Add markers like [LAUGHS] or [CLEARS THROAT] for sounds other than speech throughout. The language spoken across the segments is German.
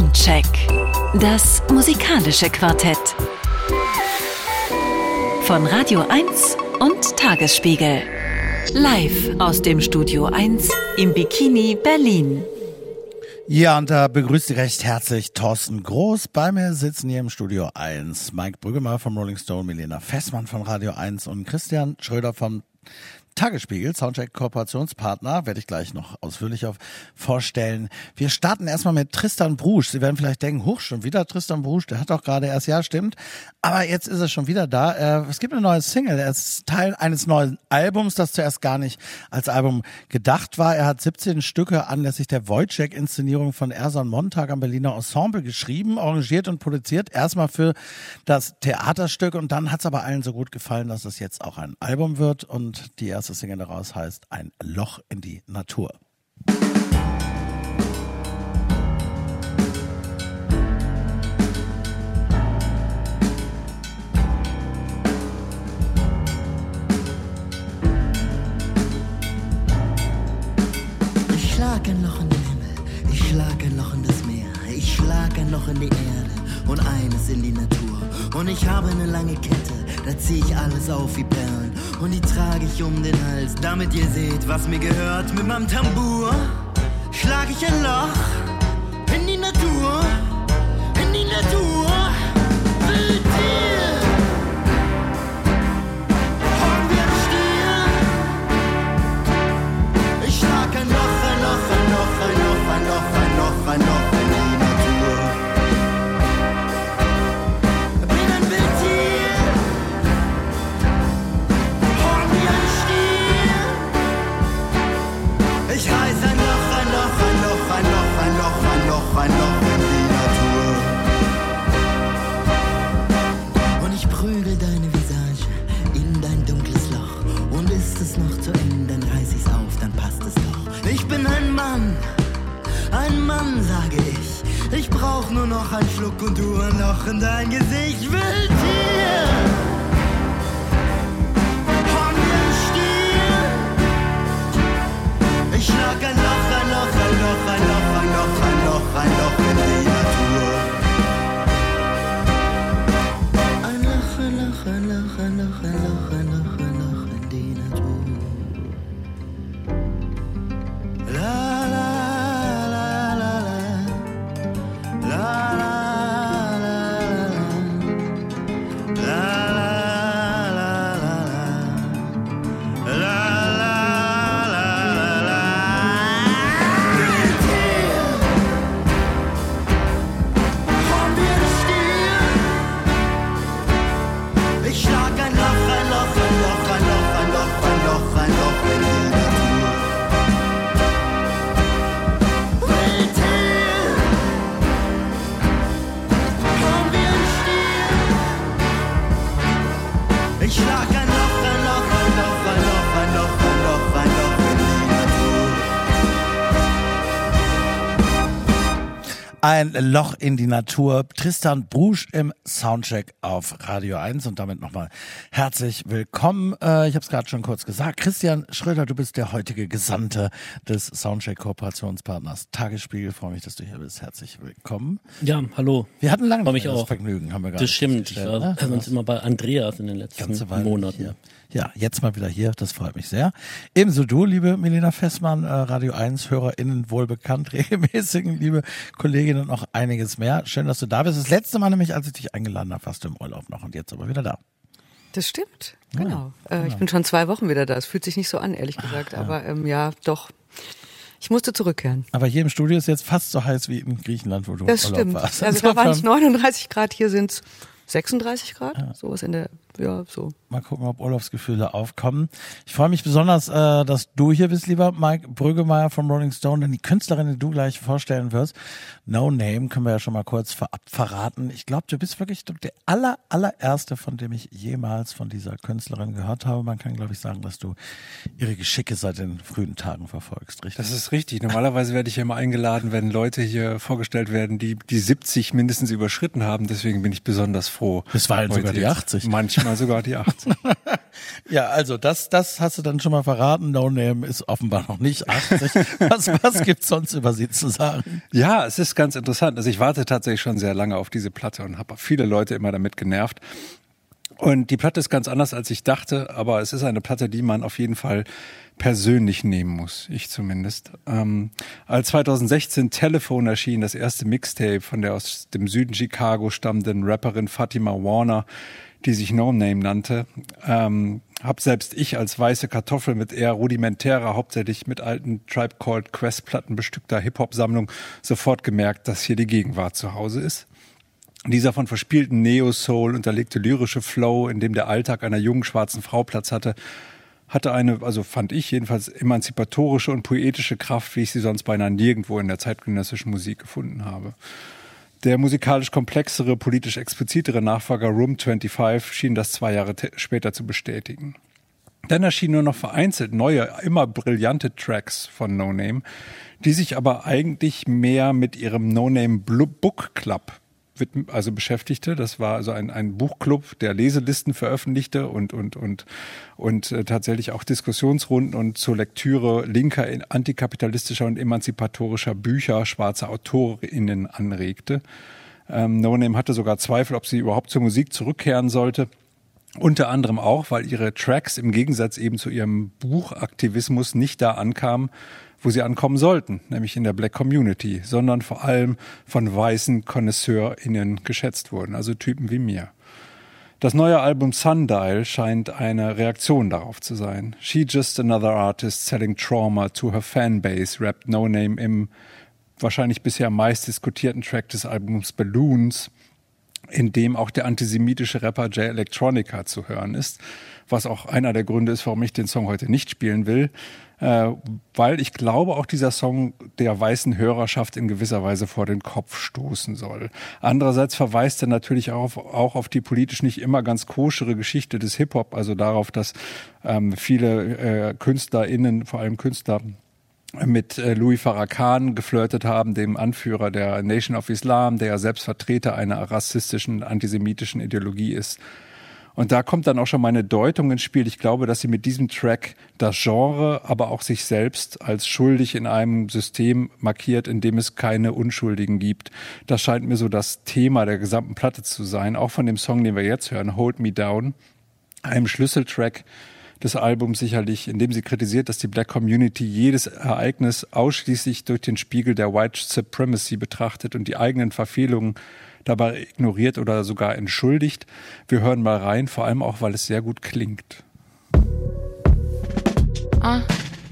Soundcheck. Das musikalische Quartett. Von Radio 1 und Tagesspiegel. Live aus dem Studio 1 im Bikini Berlin. Ja, und da begrüßt recht herzlich Thorsten Groß. Bei mir sitzen hier im Studio 1 Mike Brüggemann vom Rolling Stone, Milena Fessmann von Radio 1 und Christian Schröder vom Tagesspiegel, Soundcheck Kooperationspartner, werde ich gleich noch ausführlicher vorstellen. Wir starten erstmal mit Tristan Brusch. Sie werden vielleicht denken, hoch, schon wieder Tristan Brusch, der hat doch gerade erst, ja, stimmt. Aber jetzt ist er schon wieder da. Äh, es gibt eine neue Single. Er ist Teil eines neuen Albums, das zuerst gar nicht als Album gedacht war. Er hat 17 Stücke anlässlich der Wojciech-Inszenierung von Ersan Montag am Berliner Ensemble geschrieben, arrangiert und produziert. Erstmal für das Theaterstück und dann hat es aber allen so gut gefallen, dass es jetzt auch ein Album wird und die erste Single daraus heißt Ein Loch in die Natur. Ich schlag ein Loch in den Himmel, ich schlag ein Loch in das Meer, ich schlag ein Loch in die Erde und eines in die Natur. Und ich habe eine lange Kette, da zieh ich alles auf wie Perlen und die trage ich um den Hals, damit ihr seht, was mir gehört. Mit meinem Tambour schlag ich ein Loch in die Natur, in die Natur. Tier. Horn wie ein Stier. Ich schlag ein Loch, ein Loch, ein Loch, ein Loch, ein Loch, ein Loch brauch nur noch einen Schluck und du ein Loch in dein Gesicht. Wild hier! Ein Loch in die Natur. Tristan Brusch im Soundcheck auf Radio 1 und damit nochmal herzlich willkommen. Äh, ich habe es gerade schon kurz gesagt. Christian Schröder, du bist der heutige Gesandte des Soundcheck Kooperationspartners Tagesspiegel. Freue mich, dass du hier bist. Herzlich willkommen. Ja, hallo. Wir hatten lange mich das auch. Vergnügen, haben wir gerade Das stimmt. Ich war ne? sonst immer bei Andreas in den letzten Monaten. Hier. Ja, jetzt mal wieder hier, das freut mich sehr. Ebenso du, liebe Melina Fessmann, äh, Radio 1 HörerInnen wohl bekannt, [LAUGHS] regelmäßigen, liebe Kolleginnen und noch einiges mehr. Schön, dass du da bist. Das letzte Mal nämlich, als ich dich eingeladen habe, warst du im Urlaub noch und jetzt aber wieder da. Das stimmt, genau. Äh, ich bin schon zwei Wochen wieder da. Es fühlt sich nicht so an, ehrlich gesagt. Aber ähm, ja, doch. Ich musste zurückkehren. Aber hier im Studio ist jetzt fast so heiß wie in Griechenland, wo du Das im Urlaub stimmt. warst. Also da waren es Insofern, 39 Grad, hier sind es 36 Grad. Sowas in der, ja, so. Mal gucken, ob Urlaubsgefühle aufkommen. Ich freue mich besonders, äh, dass du hier bist, lieber Mike Brüggemeier vom Rolling Stone, denn die Künstlerin, die du gleich vorstellen wirst, No Name, können wir ja schon mal kurz vorab verraten. Ich glaube, du bist wirklich der aller, allererste, von dem ich jemals von dieser Künstlerin gehört habe. Man kann, glaube ich, sagen, dass du ihre Geschicke seit den frühen Tagen verfolgst, richtig? Das ist richtig. Normalerweise werde ich ja immer eingeladen, wenn Leute hier vorgestellt werden, die die 70 mindestens überschritten haben. Deswegen bin ich besonders froh. Bisweilen heute sogar die jetzt. 80. Manchmal sogar die 80. [LAUGHS] Ja, also das, das hast du dann schon mal verraten. No Name ist offenbar noch nicht 80. Was, was gibt's sonst über sie zu sagen? Ja, es ist ganz interessant. Also ich warte tatsächlich schon sehr lange auf diese Platte und habe viele Leute immer damit genervt. Und die Platte ist ganz anders, als ich dachte, aber es ist eine Platte, die man auf jeden Fall persönlich nehmen muss, ich zumindest. Ähm, als 2016 Telefon erschien, das erste Mixtape von der aus dem Süden Chicago stammenden Rapperin Fatima Warner, die sich No Name nannte, ähm, habe selbst ich als weiße Kartoffel mit eher rudimentärer, hauptsächlich mit alten Tribe Called Quest Platten bestückter Hip-Hop-Sammlung sofort gemerkt, dass hier die Gegenwart zu Hause ist. Dieser von verspielten Neo-Soul unterlegte lyrische Flow, in dem der Alltag einer jungen schwarzen Frau Platz hatte, hatte eine, also fand ich jedenfalls, emanzipatorische und poetische Kraft, wie ich sie sonst beinahe nirgendwo in der zeitgenössischen Musik gefunden habe. Der musikalisch komplexere, politisch explizitere Nachfolger Room 25 schien das zwei Jahre später zu bestätigen. Dann erschienen nur noch vereinzelt neue, immer brillante Tracks von No Name, die sich aber eigentlich mehr mit ihrem No Name Book Club also beschäftigte. Das war also ein, ein Buchclub, der Leselisten veröffentlichte und, und, und, und äh, tatsächlich auch Diskussionsrunden und zur Lektüre linker, antikapitalistischer und emanzipatorischer Bücher schwarzer AutorInnen anregte. Ähm, no Name hatte sogar Zweifel, ob sie überhaupt zur Musik zurückkehren sollte. Unter anderem auch, weil ihre Tracks im Gegensatz eben zu ihrem Buchaktivismus nicht da ankamen, wo sie ankommen sollten, nämlich in der Black Community, sondern vor allem von weißen KonnoisseurInnen geschätzt wurden, also Typen wie mir. Das neue Album Sundial scheint eine Reaktion darauf zu sein. She Just Another Artist Selling Trauma to Her Fanbase rappt No Name im wahrscheinlich bisher meist diskutierten Track des Albums Balloons, in dem auch der antisemitische Rapper Jay Electronica zu hören ist, was auch einer der Gründe ist, warum ich den Song heute nicht spielen will äh, weil ich glaube, auch dieser Song der weißen Hörerschaft in gewisser Weise vor den Kopf stoßen soll. Andererseits verweist er natürlich auch auf, auch auf die politisch nicht immer ganz koschere Geschichte des Hip-Hop, also darauf, dass ähm, viele äh, KünstlerInnen, vor allem Künstler, mit äh, Louis Farrakhan geflirtet haben, dem Anführer der Nation of Islam, der ja selbst Vertreter einer rassistischen, antisemitischen Ideologie ist. Und da kommt dann auch schon meine Deutung ins Spiel. Ich glaube, dass sie mit diesem Track das Genre, aber auch sich selbst als schuldig in einem System markiert, in dem es keine Unschuldigen gibt. Das scheint mir so das Thema der gesamten Platte zu sein, auch von dem Song, den wir jetzt hören, Hold Me Down, einem Schlüsseltrack des Albums sicherlich, in dem sie kritisiert, dass die Black Community jedes Ereignis ausschließlich durch den Spiegel der White Supremacy betrachtet und die eigenen Verfehlungen dabei ignoriert oder sogar entschuldigt. Wir hören mal rein, vor allem auch, weil es sehr gut klingt. Uh.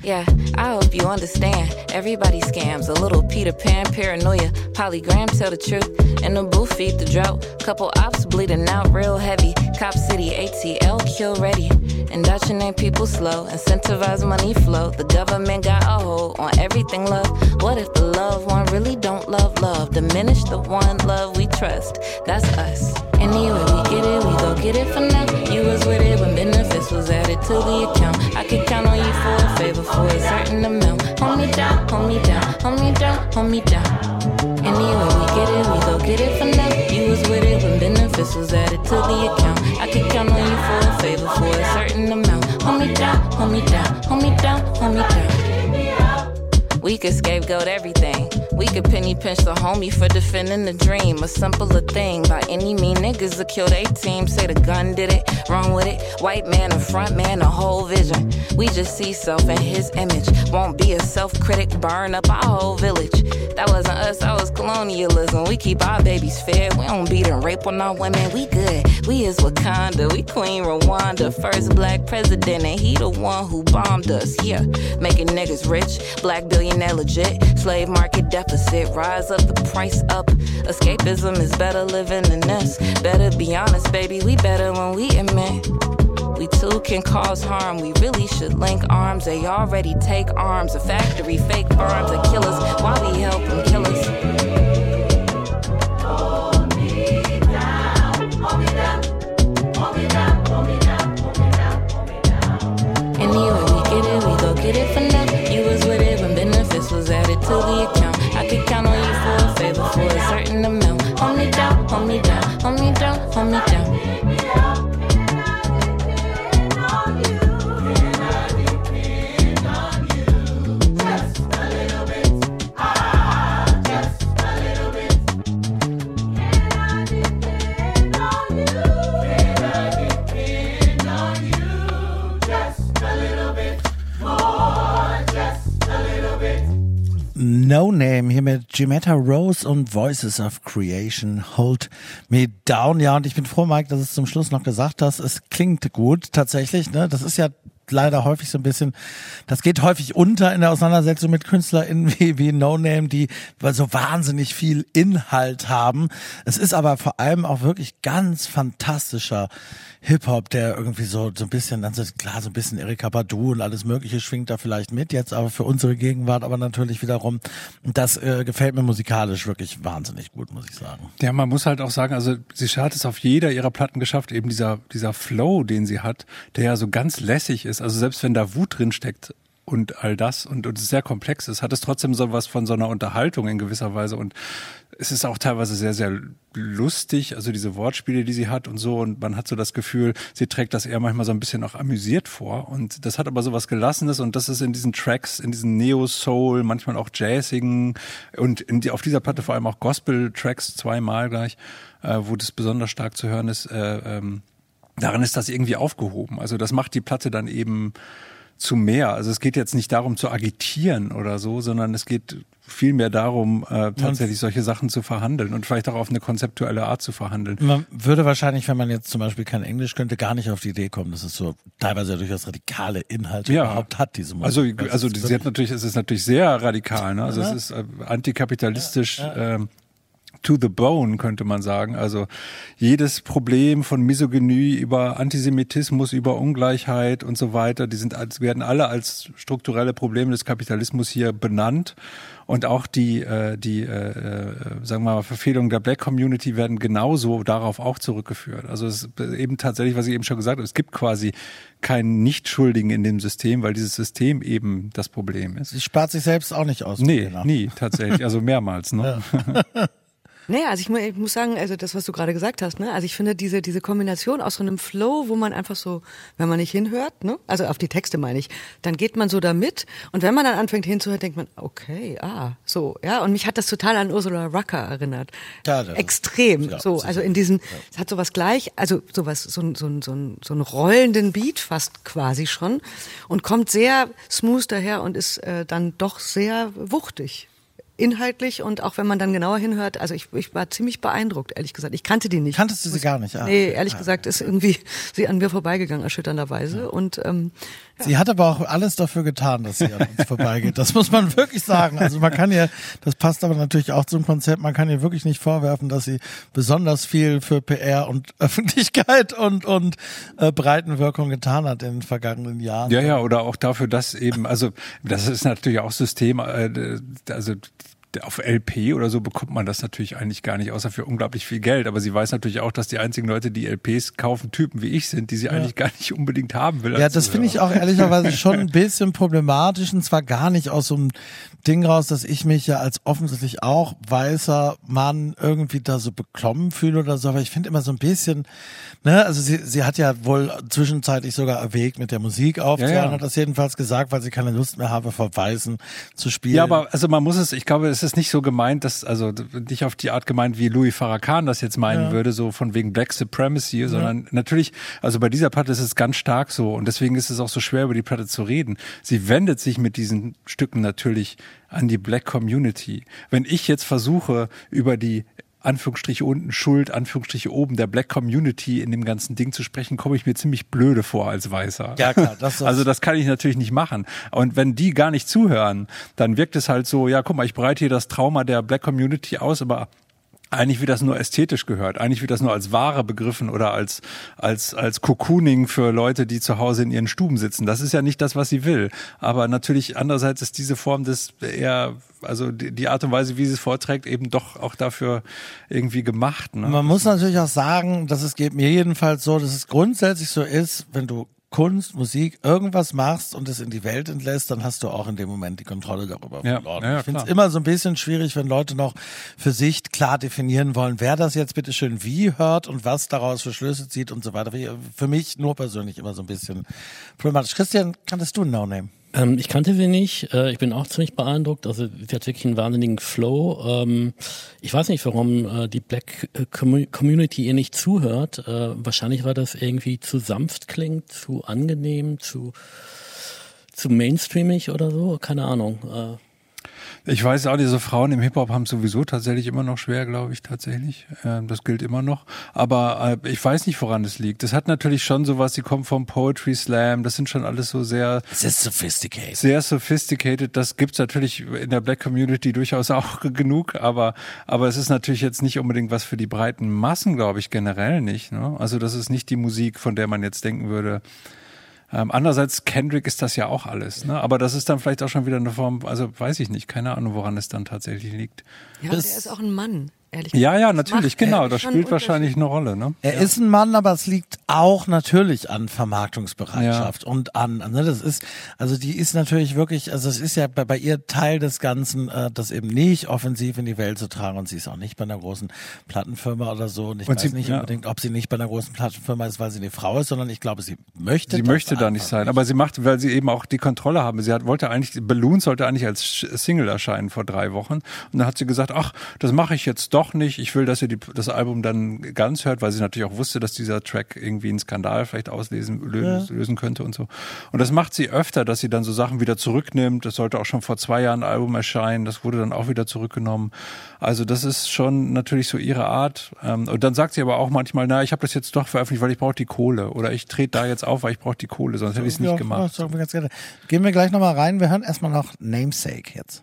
Yeah, I hope you understand. Everybody scams. A little Peter Pan paranoia. Polygram tell the truth. In the booth, feed the drought. Couple ops bleeding out real heavy. Cop City, ATL, kill ready. Indoctrinate people slow. Incentivize money flow. The government got a hold on everything love. What if the loved one really don't love love? Diminish the one love we trust. That's us. Anyway, we get it, we go get it for now. You was with it when benefits was added to the account. I could count on you for a favor for a certain amount. Hold me down, hold me down, hold me down, hold me down. Anyway, we get it, we go get it for now. You was with it when benefits was added to the account. I could count on you for a favor for a certain amount. Hold me down, hold me down, hold me down, hold me down. We could scapegoat everything. We could penny pinch the homie for defending the dream. A simpler thing. By any mean, niggas that killed a team. Say the gun did it, wrong with it. White man, a front man, a whole vision. We just see self in his image. Won't be a self critic, burn up our whole village. That wasn't us, that was colonialism. We keep our babies fed. We don't beat and rape on our women. We good. We is Wakanda. We Queen Rwanda. First black president, and he the one who bombed us. Yeah, making niggas rich. Black billionaire legit. Slave market deficit opposite. Rise up, the price up. Escapism is better living than this. Better be honest, baby, we better when we admit. We too can cause harm. We really should link arms. They already take arms. A factory, fake farms that killers. Why we help them kill us? Anyway, we get it, we go get it for now. You was with it when benefits was added to the account a certain amount. Hold me down, hold me down, hold me down, hold me down. Name hier mit Jimetta Rose und Voices of Creation Hold Me Down. Ja, und ich bin froh, Mike, dass du es zum Schluss noch gesagt hast. Es klingt gut, tatsächlich. Ne? Das ist ja leider häufig so ein bisschen, das geht häufig unter in der Auseinandersetzung mit KünstlerInnen [LAUGHS] wie, wie No Name, die so wahnsinnig viel Inhalt haben. Es ist aber vor allem auch wirklich ganz fantastischer Hip-Hop, der irgendwie so, so ein bisschen, dann ist klar, so ein bisschen Erika Badu und alles Mögliche schwingt da vielleicht mit, jetzt aber für unsere Gegenwart aber natürlich wiederum, das äh, gefällt mir musikalisch wirklich wahnsinnig gut, muss ich sagen. Ja, man muss halt auch sagen, also sie hat es auf jeder ihrer Platten geschafft, eben dieser, dieser Flow, den sie hat, der ja so ganz lässig ist. Also selbst wenn da Wut drin steckt, und all das und, und es sehr komplex ist, hat es trotzdem so was von so einer Unterhaltung in gewisser Weise und es ist auch teilweise sehr, sehr lustig, also diese Wortspiele, die sie hat und so. Und man hat so das Gefühl, sie trägt das eher manchmal so ein bisschen auch amüsiert vor. Und das hat aber so was Gelassenes und das ist in diesen Tracks, in diesen Neo-Soul, manchmal auch Jazzigen und die, auf dieser Platte vor allem auch Gospel-Tracks zweimal gleich, äh, wo das besonders stark zu hören ist. Äh, ähm, darin ist das irgendwie aufgehoben. Also das macht die Platte dann eben zu mehr. Also es geht jetzt nicht darum zu agitieren oder so, sondern es geht vielmehr darum, äh, tatsächlich solche Sachen zu verhandeln und vielleicht auch auf eine konzeptuelle Art zu verhandeln. Man würde wahrscheinlich, wenn man jetzt zum Beispiel kein Englisch könnte, gar nicht auf die Idee kommen, dass es so teilweise ja durchaus radikale Inhalte Ja. überhaupt hat, diese Musik. Also, also ist sie hat natürlich, es ist natürlich sehr radikal, ne? Also Ja. es ist äh, antikapitalistisch. Ähm, To the bone, könnte man sagen. Also jedes Problem von Misogynie über Antisemitismus, über Ungleichheit und so weiter, die sind als, werden alle als strukturelle Probleme des Kapitalismus hier benannt. Und auch die, äh, die äh, äh, sagen wir mal, Verfehlungen der Black Community werden genauso darauf auch zurückgeführt. Also es ist eben tatsächlich, was ich eben schon gesagt habe, es gibt quasi keinen Nichtschuldigen in dem System, weil dieses System eben das Problem ist. Sie spart sich selbst auch nicht aus. Nee, nie, tatsächlich. Also mehrmals, ne? [LAUGHS] Naja, also ich, ich muss sagen, also das, was du gerade gesagt hast, ne, also ich finde diese, diese Kombination aus so einem Flow, wo man einfach so, wenn man nicht hinhört, ne, also auf die Texte meine ich, dann geht man so da mit und wenn man dann anfängt hinzuhören, denkt man, okay, ah, so, ja, und mich hat das total an Ursula Rucker erinnert. Ja, das- Extrem, ja, so, also in diesen, es hat sowas gleich, also sowas, so, ein- so, ein- so, ein- so einen rollenden Beat fast quasi schon und kommt sehr smooth daher und ist äh, dann doch sehr wuchtig inhaltlich und auch wenn man dann genauer hinhört, also ich, ich war ziemlich beeindruckt, ehrlich gesagt. Ich kannte die nicht. Kanntest du sie gar nicht? Ah, nee, ehrlich Ah. gesagt ist irgendwie [LAUGHS] sie an mir vorbeigegangen, erschütternderweise. Und ähm, Sie hat aber auch alles dafür getan, dass sie an uns vorbeigeht. Das muss man wirklich sagen. Also man kann ihr, das passt aber natürlich auch zum Konzept, man kann ihr wirklich nicht vorwerfen, dass sie besonders viel für PR und [LAUGHS] Öffentlichkeit und, und äh, Breitenwirkung getan hat in den vergangenen Jahren. Ja, ja, oder auch dafür, dass eben, also das ist natürlich auch System, äh, also auf LP oder so bekommt man das natürlich eigentlich gar nicht, außer für unglaublich viel Geld. Aber sie weiß natürlich auch, dass die einzigen Leute, die LPs kaufen, Typen wie ich sind, die sie eigentlich gar nicht unbedingt haben will. Ja, das finde ich auch ehrlicherweise [LAUGHS] schon ein bisschen problematisch und zwar gar nicht aus so einem Ding raus, dass ich mich ja als offensichtlich auch weißer Mann irgendwie da so beklommen fühle oder so, aber ich finde immer so ein bisschen, ne, also sie, sie hat ja wohl zwischenzeitlich sogar erwägt, mit der Musik aufzuhören, Ja, ja. hat das jedenfalls gesagt, weil sie keine Lust mehr habe, vor Weißen zu spielen. Ja, aber also man muss es, ich glaube, es ist nicht so gemeint, dass, also nicht auf die Art gemeint, wie Louis Farrakhan das jetzt meinen würde, so von wegen Black Supremacy, sondern natürlich, also bei dieser Platte ist es ganz stark so und deswegen ist es auch so schwer, über die Platte zu reden. Sie wendet sich mit diesen Stücken natürlich an die Black Community. Wenn ich jetzt versuche, über die Anführungsstriche unten Schuld, Anführungsstriche oben der Black Community in dem ganzen Ding zu sprechen, komme ich mir ziemlich blöde vor als Weißer. Ja, klar, das- [LAUGHS] also das kann ich natürlich nicht machen. Und wenn die gar nicht zuhören, dann wirkt es halt so, ja, guck mal, ich breite hier das Trauma der Black Community aus, aber eigentlich wird das nur ästhetisch gehört. Eigentlich wird das nur als Ware begriffen oder als, als, als Cocooning für Leute, die zu Hause in ihren Stuben sitzen. Das ist ja nicht das, was sie will. Aber natürlich andererseits ist diese Form des eher, also die, die Art und Weise, wie sie es vorträgt, eben doch auch dafür irgendwie gemacht. Ne? Man muss natürlich auch sagen, dass es geht mir jedenfalls so, dass es grundsätzlich so ist, wenn du Kunst, Musik, irgendwas machst und es in die Welt entlässt, dann hast du auch in dem Moment die Kontrolle darüber Ja, verloren. ja, ja, ich finde es immer so ein bisschen schwierig, wenn Leute noch für sich klar definieren wollen, wer das jetzt bitte schön wie hört und was daraus für Schlüsse zieht und so weiter. Für mich nur persönlich immer so ein bisschen problematisch. Christian, kanntest du No Name? Ähm, ich kannte sie nicht. Äh, ich bin auch ziemlich beeindruckt. Also sie hat wirklich einen wahnsinnigen Flow. Ähm, ich weiß nicht, warum äh, die Black äh, Commu- Community ihr nicht zuhört. Äh, wahrscheinlich, weil das irgendwie zu sanft klingt, zu angenehm, zu zu mainstreamig oder so. Keine Ahnung. Ich weiß auch, diese Frauen im Hip-Hop haben sowieso tatsächlich immer noch schwer, glaube ich, tatsächlich. Ähm, das gilt immer noch. Aber äh, ich weiß nicht, woran es liegt. Das hat natürlich schon sowas, sie kommen vom Poetry Slam, das sind schon alles so sehr... Ist sophisticated. Sehr sophisticated. Das gibt's natürlich in der Black Community durchaus auch [LAUGHS] genug, aber, aber es ist natürlich jetzt nicht unbedingt was für die breiten Massen, glaube ich, generell nicht. Ne? Also das ist nicht die Musik, von der man jetzt denken würde, ähm, andererseits, Kendrick ist das ja auch alles, ne? Aber das ist dann vielleicht auch schon wieder eine Form, also weiß ich nicht, keine Ahnung, woran es dann tatsächlich liegt. Ja, das, der ist auch ein Mann ehrlich gesagt. Ja, ja, natürlich, genau. Das spielt wahrscheinlich eine Rolle. Ne? Er ja. ist ein Mann, aber es liegt auch natürlich an Vermarktungsbereitschaft ja. und an, ne, das ist, also die ist natürlich wirklich, also es ist ja bei, bei ihr Teil des Ganzen, äh, das eben nicht offensiv in die Welt zu tragen und sie ist auch nicht bei einer großen Plattenfirma oder so und ich und weiß sie, nicht ja. unbedingt, ob sie nicht bei einer großen Plattenfirma ist, weil sie eine Frau ist, sondern ich glaube, sie möchte Sie möchte da nicht sein, nicht. aber sie macht, weil sie eben auch die Kontrolle haben. Sie hat, wollte eigentlich, Balloon sollte eigentlich als Single erscheinen vor drei Wochen und dann hat sie gesagt, ach, das mache ich jetzt doch nicht. Ich will, dass ihr die, das Album dann ganz hört, weil sie natürlich auch wusste, dass dieser Track irgendwie einen Skandal vielleicht auslösen lösen, ja. lösen könnte und so. Und das macht sie öfter, dass sie dann so Sachen wieder zurücknimmt. Das sollte auch schon vor zwei Jahren ein Album erscheinen. Das wurde dann auch wieder zurückgenommen. Also das ist schon natürlich so ihre Art. Ähm, und dann sagt sie aber auch manchmal, na, ich habe das jetzt doch veröffentlicht, weil ich brauche die Kohle. Oder ich trete da jetzt auf, weil ich brauche die Kohle. Sonst hätte ich es nicht ja, gemacht. Gehen wir gleich nochmal rein. Wir hören erstmal noch Namesake jetzt.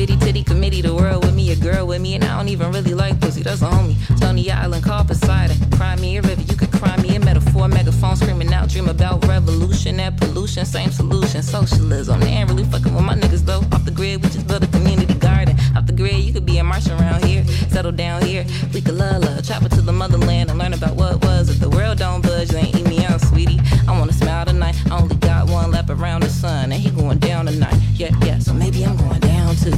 Itty bitty titty committee, the world with me, a girl with me, and I don't even really like pussy. That's a homie. Tony Island, call Poseidon. Cry me a river, you could cry me a metaphor. Megaphone screaming out, dream about revolution, that pollution, same solution, socialism. They ain't really fucking with my niggas though. Off the grid, we just build a community garden. Off the grid, you could be a march around here, settle down here. We could love, love, travel to the motherland and learn about what was. If the world don't budge, then eat me out, sweetie. I wanna smile tonight. I only got one lap around the sun, and he going down tonight. Yeah, yeah, so maybe I'm going down too.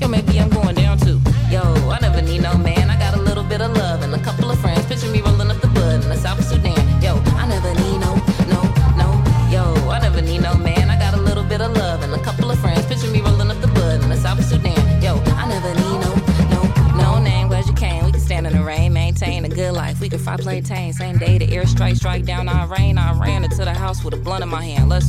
Yo, maybe I'm going down too. Yo, I never need no man. I got a little bit of love and a couple of friends. Picture me rolling up the bud in the South Sudan. Yo, I never need no, no, no. Yo, I never need no man. I got a little bit of love and a couple of friends. Picture me rolling up the bud in the South Sudan. Yo, I never need no, no, no name. Glad you came. We can stand in the rain, maintain a good life. We can fly plantain. Same day the airstrike strike down our rain. I ran into the house with a blunt in my hand. Let's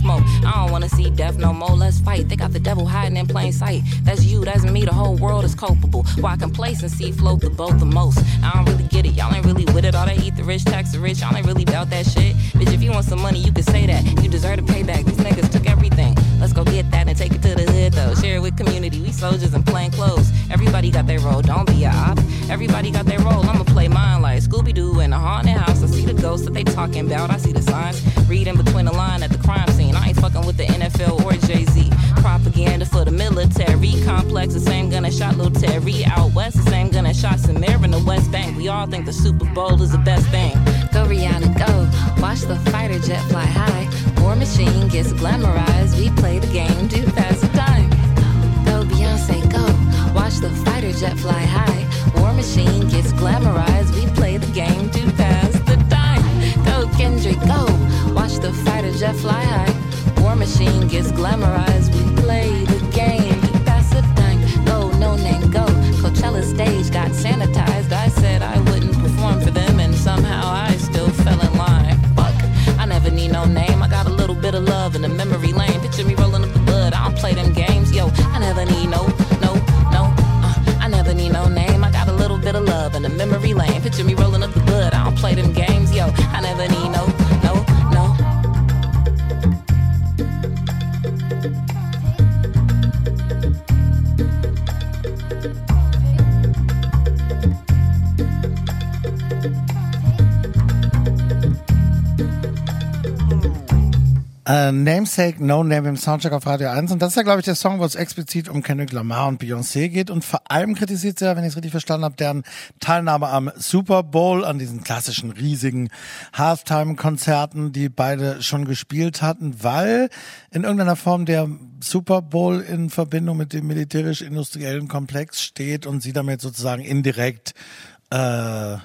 more. They got the devil hiding in plain sight. That's you, that's me. The whole world is culpable. Why complacency float the boat the most? I don't really get it. Y'all ain't really with it. All they eat the rich, tax the rich. Y'all ain't really about that shit. Bitch, if you want some money, you can say that. You deserve a payback. These niggas took everything. Let's go get that and take it to the hood though. Share it with community. We soldiers in plain clothes. Everybody got their role. Don't be a op. Everybody got their role. I'ma play mine like Scooby Doo in a haunted house. I see the ghosts that they talking about. I see the signs. Reading between the line at the crime complex. The same gun that shot Lil Terry out west. The same gun that shot Samir in the West Bank. We all think the Super Bowl is the best thing. Go Rihanna, go. Watch the fighter jet fly high. War machine gets glamorized. We play the game to pass the time. Go Beyonce, go. Watch the fighter jet fly high. War machine gets glamorized. We play the game to pass the time. Go Kendrick, go. Watch the fighter jet fly high. War machine gets glamorized. We play got sanitized. I said I wouldn't perform for them, and somehow I still fell in line. Fuck, I never need no name. I got a little bit of love in the memory lane. Picture me rolling up the blood. I don't play them games, yo. I never need no, no, no. Uh, I never need no name. I got a little bit of love in the memory lane. Picture me rolling up the blood. I don't play them games, yo. I never need no. Äh, Namesake No Name im Soundtrack auf Radio 1. Und das ist ja, glaube ich, der Song, wo es explizit um Kendrick Lamar und Beyoncé geht. Und vor allem kritisiert sie ja, wenn ich es richtig verstanden habe, deren Teilnahme am Super Bowl, an diesen klassischen riesigen Halftime-Konzerten, die beide schon gespielt hatten, weil in irgendeiner Form der Super Bowl in Verbindung mit dem militärisch-industriellen Komplex steht und sie damit sozusagen indirekt äh,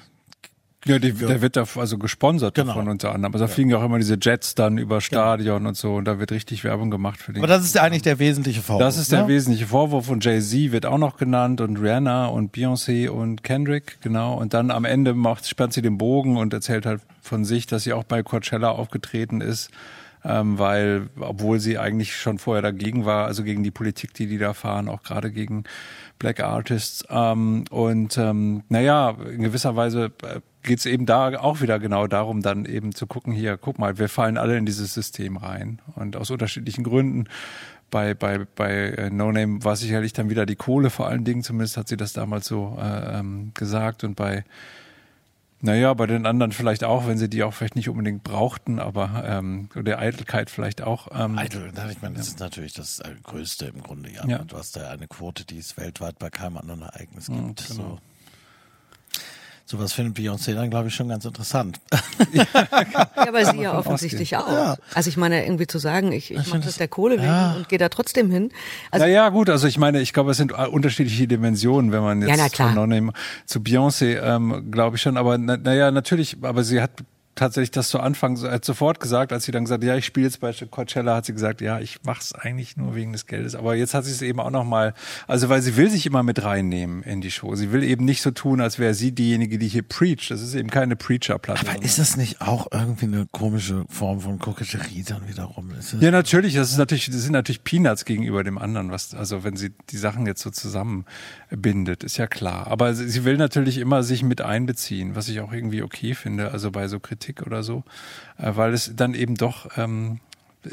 Ja, die, der wird da also gesponsert Genau. davon unter anderem. Also da fliegen ja auch immer diese Jets dann über Stadion und so und da wird richtig Werbung gemacht für den. Aber das ist ja eigentlich der wesentliche Vorwurf. Das ist der ne? wesentliche Vorwurf und Jay-Z wird auch noch genannt und Rihanna und Beyoncé und Kendrick, genau. Und dann am Ende macht, spannt sie den Bogen und erzählt halt von sich, dass sie auch bei Coachella aufgetreten ist, ähm, weil, obwohl sie eigentlich schon vorher dagegen war, also gegen die Politik, die die da fahren, auch gerade gegen Black Artists. Ähm, und ähm, naja, in gewisser Weise äh, geht es eben da auch wieder genau darum, dann eben zu gucken, hier, guck mal, wir fallen alle in dieses System rein. Und aus unterschiedlichen Gründen. Bei, bei, bei äh, No Name war sicherlich dann wieder die Kohle vor allen Dingen, zumindest hat sie das damals so äh, ähm, gesagt. Und bei, naja, bei den anderen vielleicht auch, wenn sie die auch vielleicht nicht unbedingt brauchten, aber ähm, der Eitelkeit vielleicht auch. Ähm, Eitel, ich meine, das ist natürlich das äh, Größte im Grunde, ja. Ja. Du hast da eine Quote, die es weltweit bei keinem anderen Ereignis Mhm, gibt. genau. So. Sowas findet Beyoncé dann, glaube ich, schon ganz interessant. [LAUGHS] Ja, aber sie ja offensichtlich auch. Ja. Also ich meine, irgendwie zu sagen, ich, ich mache finde das der Kohle wegen ja. und gehe da trotzdem hin. Also naja, gut, also ich meine, ich glaube, es sind äh, unterschiedliche Dimensionen, wenn man jetzt Ja, na klar. von No-Name zu Beyoncé, ähm, glaube ich schon, aber na- naja, natürlich, aber sie hat tatsächlich das zu Anfang hat sofort gesagt, als sie dann gesagt ja, ich spiele jetzt bei Coachella, hat sie gesagt, ja, ich mach's eigentlich nur wegen des Geldes. Aber jetzt hat sie es eben auch noch mal, also weil sie will sich immer mit reinnehmen in die Show. Sie will eben nicht so tun, als wäre sie diejenige, die hier preacht. Das ist eben keine Preacher-Platte. Aber ist das nicht auch irgendwie eine komische Form von Koketterie dann wiederum? Ja, natürlich. Das ist natürlich, das sind natürlich Peanuts gegenüber dem anderen, was, also wenn sie die Sachen jetzt so zusammenbindet, ist ja klar. Aber sie, sie will natürlich immer sich mit einbeziehen, was ich auch irgendwie okay finde, also bei so Kritik oder so, äh, weil es dann eben doch ähm,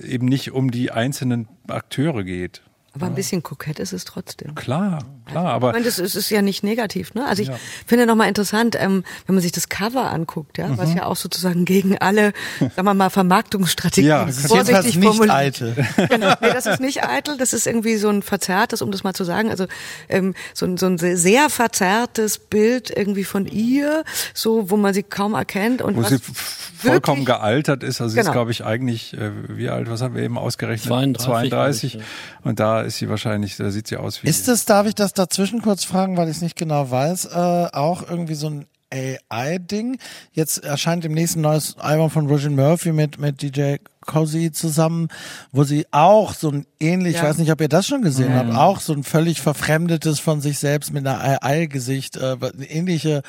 eben nicht um die einzelnen Akteure geht. Aber ein bisschen kokett ist es trotzdem. Klar, klar, Ich aber meine, das ist, ist ja nicht negativ, ne? Also ich finde nochmal interessant, ähm, wenn man sich das Cover anguckt, ja, Mhm. was ja auch sozusagen gegen alle, sagen wir mal, Vermarktungsstrategien Ja, Das ist vorsichtig nicht formuliert. eitel. [LAUGHS] Genau, nee, das ist nicht eitel, das ist irgendwie so ein verzerrtes, um das mal zu sagen, also ähm, so, ein, so ein sehr- verzerrtes Bild irgendwie von ihr, so wo man sie kaum erkennt und wo was sie vollkommen wirklich- gealtert ist. Also sie ist, Genau. glaube ich, eigentlich, äh, wie alt, was haben wir eben ausgerechnet? 32, 32. glaub Und da ist sie wahrscheinlich, da sieht sie aus wie. Ist es, darf ich das dazwischen kurz fragen, weil ich es nicht genau weiß, äh, auch irgendwie so ein AI-Ding? Jetzt erscheint demnächst ein neues Album von Roger Murphy mit, mit DJ Cozy zusammen, wo sie auch so ein ähnlich, ich Ja. weiß nicht, ob ihr das schon gesehen habt, auch so ein völlig verfremdetes von sich selbst mit einer AI-Gesicht, äh, eine ähnliche,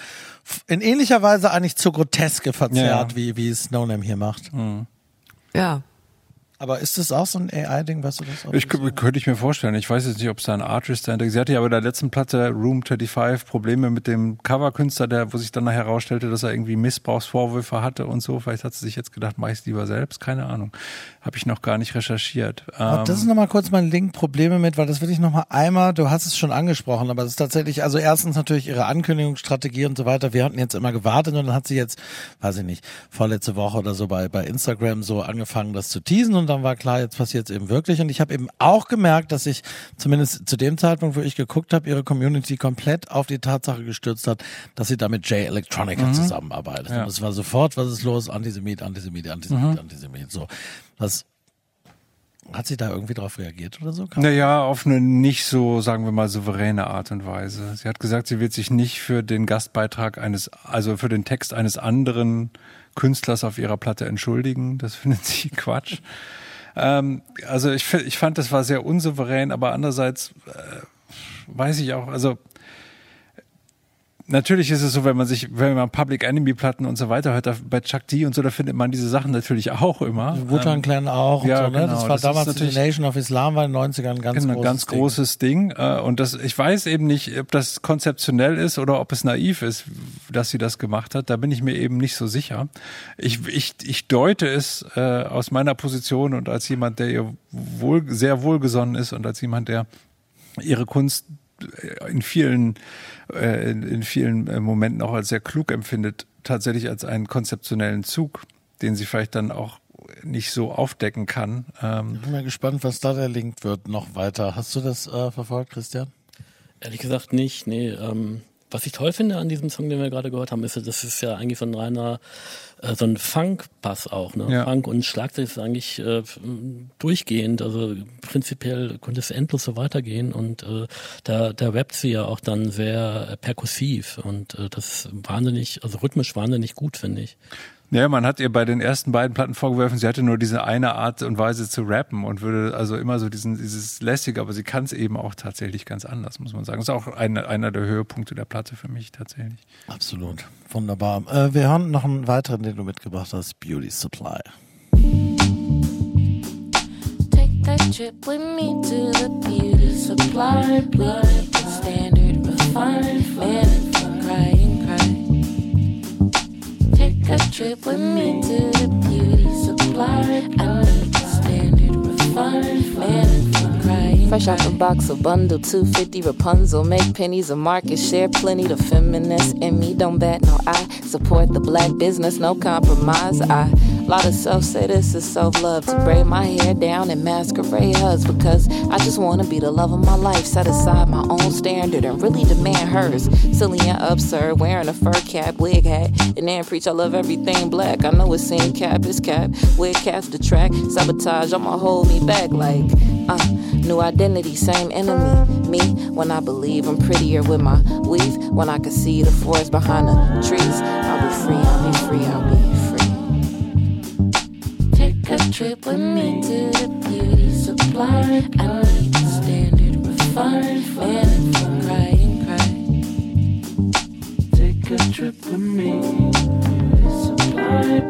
in ähnlicher Weise eigentlich zu groteske verzerrt, Ja. wie, wie es No Name hier macht. ja. Aber ist das auch so ein AI-Ding, weißt du das? auch? Ich, kö- könnte ich mir vorstellen. Ich weiß jetzt nicht, ob es da ein Artist dahinter Sie hatte ja bei der letzten Platte Room 35 Probleme mit dem Coverkünstler, der, wo sich dann nachher herausstellte, dass er irgendwie Missbrauchsvorwürfe hatte und so. Vielleicht hat sie sich jetzt gedacht, mach ich lieber selbst. Keine Ahnung. Habe ich noch gar nicht recherchiert. Ähm, das ist nochmal kurz mein Link, Probleme mit, weil das will ich nochmal einmal, du hast es schon angesprochen, aber es ist tatsächlich, also erstens natürlich ihre Ankündigungsstrategie und so weiter. Wir hatten jetzt immer gewartet und dann hat sie jetzt, weiß ich nicht, vorletzte Woche oder so bei, bei Instagram so angefangen, das zu teasen und dann war klar, jetzt passiert es eben wirklich. Und ich habe eben auch gemerkt, dass sich zumindest zu dem Zeitpunkt, wo ich geguckt habe, ihre Community komplett auf die Tatsache gestürzt hat, dass sie da mit J Electronica zusammenarbeitet. Ja. Und es war sofort, was ist los? Antisemit, Antisemit, Antisemit, Antisemit. So. Was hat sie da irgendwie drauf reagiert oder so? Kann- Naja, auf eine nicht so, sagen wir mal, souveräne Art und Weise. Sie hat gesagt, sie wird sich nicht für den Gastbeitrag eines, also für den Text eines anderen Künstlers auf ihrer Platte entschuldigen. Das [LAUGHS] findet sie Quatsch. Ähm, also ich, ich fand, das war sehr unsouverän, aber andererseits äh, weiß ich auch, also Natürlich ist es so, wenn man sich, wenn man Public Enemy Platten und so weiter hört, da, bei Chuck D und so, da findet man diese Sachen natürlich auch immer. Wutan Clan auch ja, so, ne? genau. Das war Das damals die natürlich- Nation of Islam, war in den 90ern ein ganz Genau, großes ganz Ding. großes Ding. Äh, Und das, ich weiß eben nicht, ob das konzeptionell ist oder ob es naiv ist, dass sie das gemacht hat. Da bin ich mir eben nicht so sicher. Ich, ich, ich deute es äh, aus meiner Position und als jemand, der ihr wohl, sehr wohlgesonnen ist und als jemand, der ihre Kunst in vielen, äh, in, vielen äh, Momenten auch als sehr klug empfindet, tatsächlich als einen konzeptionellen Zug, den sie vielleicht dann auch nicht so aufdecken kann. Ähm, Ich bin mal gespannt, was da der Link wird noch weiter. Hast du das äh, verfolgt, Christian? Ehrlich gesagt nicht, nee. Ähm, was ich toll finde an diesem Song, den wir gerade gehört haben, ist, das ist ja eigentlich so ein reiner äh, so ein Funk-Bass auch, ne? Ja. Funk und Schlagzeug ist eigentlich äh, durchgehend, also prinzipiell könnte es endlos so weitergehen und äh, da, da rappt sie ja auch dann sehr perkussiv und äh, das ist wahnsinnig, also rhythmisch wahnsinnig gut, finde ich. Ja, man hat ihr bei den ersten beiden Platten vorgeworfen, sie hatte nur diese eine Art und Weise zu rappen und würde also immer so diesen, dieses lässige, aber sie kann es eben auch tatsächlich ganz anders, muss man sagen. Das ist auch eine, einer der Höhepunkte der Platte für mich tatsächlich. Absolut. Wunderbar. Äh, wir hören noch einen weiteren, den du mitgebracht hast, Beauty Supply. Take that trip with me to the beauty supply. It standard refined, man crying a trip with me to the beauty supply. I need it standard refined, Fresh out the box, a bundle 250 Rapunzel. Make pennies a market share, plenty the feminist in me. Don't bet no I support the black business, no compromise. I lot of self say this is self love to braid my hair down and masquerade hugs because I just wanna be the love of my life. Set aside my own standard and really demand hers. Silly and absurd, wearing a fur cap, wig hat, and then preach I love everything black. I know it's seemed cap is cap, wig caps the track, sabotage. I'ma hold me back like uh, new identity, same enemy. Me when I believe I'm prettier with my weave. When I can see the forest behind the trees, I'll be free. I'll be free. I'll be free. Take a trip with me to the beauty supply. I need the standard refined, man from crying cry. Take a trip with me. Beauty Supply,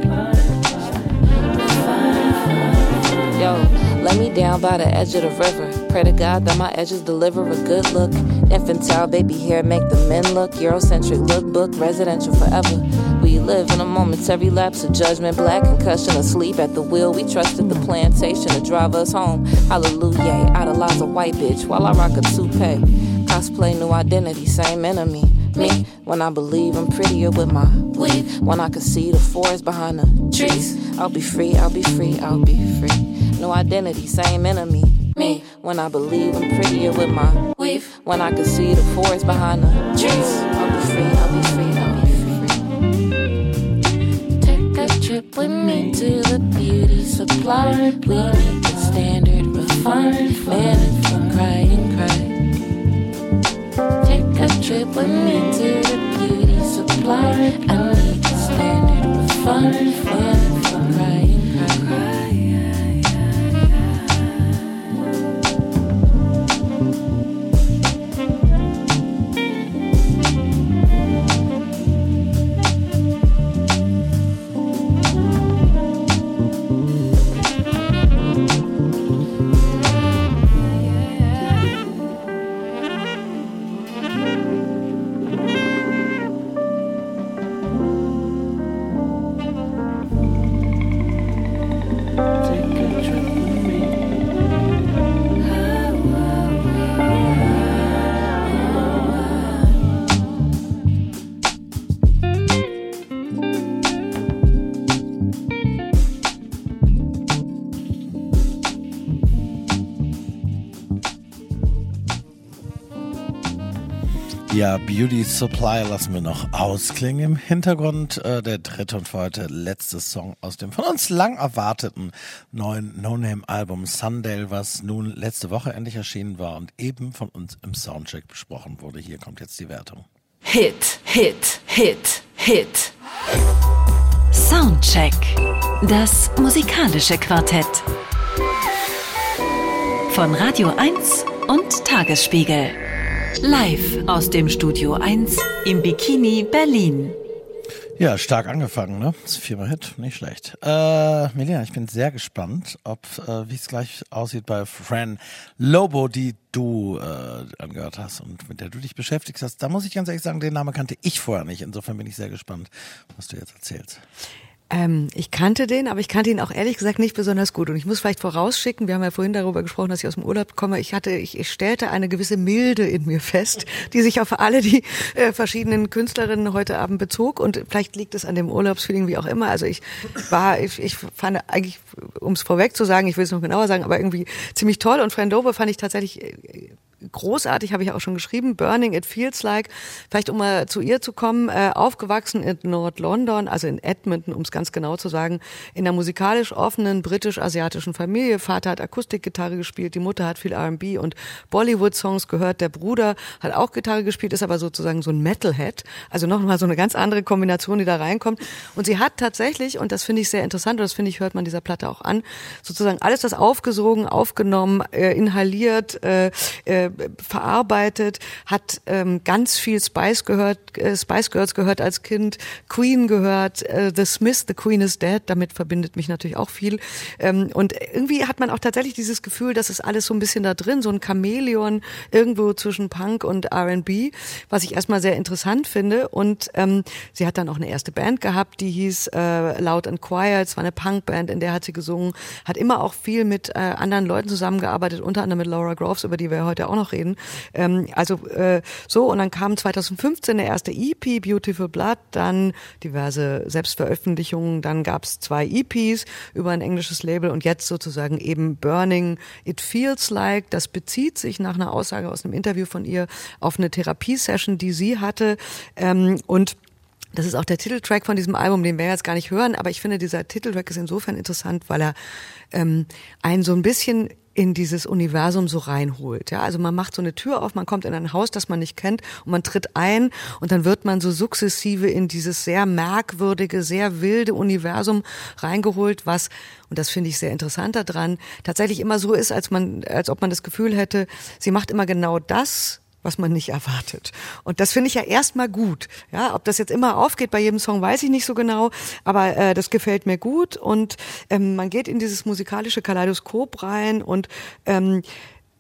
Yo, lay me down by the edge of the river. Pray to God that my edges deliver a good look. Infantile baby hair make the men look. Eurocentric lookbook, residential forever. We live in a momentary lapse of judgment. Black concussion, asleep at the wheel. We trusted the plantation to drive us home. Hallelujah, idolize a white bitch while I rock a toupee. Cosplay new identity, same enemy. Me, when I believe I'm prettier with my weave. When I can see the forest behind the trees. I'll be free, I'll be free, I'll be free. No identity, same enemy. Me, when I believe I'm prettier with my weave. When I can see the forest behind the trees. I'll be free, I'll be free, I'll be free. Take a trip with me to the beauty supply. We need the standard refined, man from crying cry. Take a trip with me to the beauty supply. I need the standard refined, man Beauty Supply lassen wir noch ausklingen. Im Hintergrund äh, der dritte und für heute letzte Song aus dem von uns lang erwarteten neuen No-Name-Album Sundale, was nun letzte Woche endlich erschienen war und eben von uns im Soundcheck besprochen wurde. Hier kommt jetzt die Wertung. Hit, Hit, Hit, Hit. Soundcheck. Das musikalische Quartett. Von Radio 1 und Tagesspiegel. Live aus dem Studio 1 im Bikini Berlin. Ja, stark angefangen, ne? Das viermal Hit, nicht schlecht. Äh, Milena, ich bin sehr gespannt, ob äh, wie es gleich aussieht bei Fran Lobo, die du äh, angehört hast und mit der du dich beschäftigt hast. Da muss ich ganz ehrlich sagen, den Namen kannte ich vorher nicht. Insofern bin ich sehr gespannt, was du jetzt erzählst. Ähm, ich kannte den, aber ich kannte ihn auch ehrlich gesagt nicht besonders gut. Und ich muss vielleicht vorausschicken, wir haben ja vorhin darüber gesprochen, dass ich aus dem Urlaub komme. Ich hatte, ich, ich stellte eine gewisse Milde in mir fest, die sich auf alle die äh, verschiedenen Künstlerinnen heute Abend bezog. Und vielleicht liegt es an dem Urlaubsfeeling, wie auch immer. Also ich war, ich, ich fand eigentlich, um es vorweg zu sagen, ich will es noch genauer sagen, aber irgendwie ziemlich toll. Und Fran Dobe fand ich tatsächlich äh, großartig, habe ich auch schon geschrieben. Burning It Feels Like. Vielleicht um mal zu ihr zu kommen, äh, aufgewachsen in Nord-London, also in Edmonton, um es ganz genau zu sagen, in einer musikalisch offenen britisch-asiatischen Familie. Vater hat Akustikgitarre gespielt, die Mutter hat viel R&B und Bollywood-Songs gehört. Der Bruder hat auch Gitarre gespielt, ist aber sozusagen so ein Metalhead. Also nochmal so eine ganz andere Kombination, die da reinkommt. Und sie hat tatsächlich, und das finde ich sehr interessant, und das finde ich, hört man dieser Platte auch an, sozusagen alles das aufgesogen, aufgenommen, äh, inhaliert, äh, äh, verarbeitet, hat ähm, ganz viel Spice gehört, äh, Spice Girls gehört als Kind, Queen gehört, äh, The Smiths, The Queen is Dead, damit verbindet mich natürlich auch viel. Ähm, und irgendwie hat man auch tatsächlich dieses Gefühl, dass es alles so ein bisschen da drin, so ein Chamäleon irgendwo zwischen Punk und R&B, was ich erstmal sehr interessant finde. Und ähm, sie hat dann auch eine erste Band gehabt, die hieß äh, Loud and Quiet. Es war eine Punkband, in der hat sie gesungen, hat immer auch viel mit äh, anderen Leuten zusammengearbeitet, unter anderem mit Laura Groves, über die wir heute auch noch reden. Ähm, also äh, so, und dann kam 2015 der erste EP, Beautiful Blood, dann diverse Selbstveröffentlichungen, dann gab's zwei EPs über ein englisches Label und jetzt sozusagen eben Burning It Feels Like. Das bezieht sich nach einer Aussage aus einem Interview von ihr auf eine Therapiesession, die sie hatte. Ähm, und das ist auch der Titeltrack von diesem Album, den wir jetzt gar nicht hören, aber ich finde, dieser Titeltrack ist insofern interessant, weil er ähm, einen so ein bisschen in dieses Universum so reinholt. Ja, also man macht so eine Tür auf, man kommt in ein Haus, das man nicht kennt und man tritt ein und dann wird man so sukzessive in dieses sehr merkwürdige, sehr wilde Universum reingeholt, was und das finde ich sehr interessant daran, tatsächlich immer so ist, als man als ob man das Gefühl hätte, sie macht immer genau das, was man nicht erwartet. Und das finde ich ja erstmal gut. Ja, ob das jetzt immer aufgeht bei jedem Song, weiß ich nicht so genau, aber äh, das gefällt mir gut und ähm, man geht in dieses musikalische Kaleidoskop rein und ähm,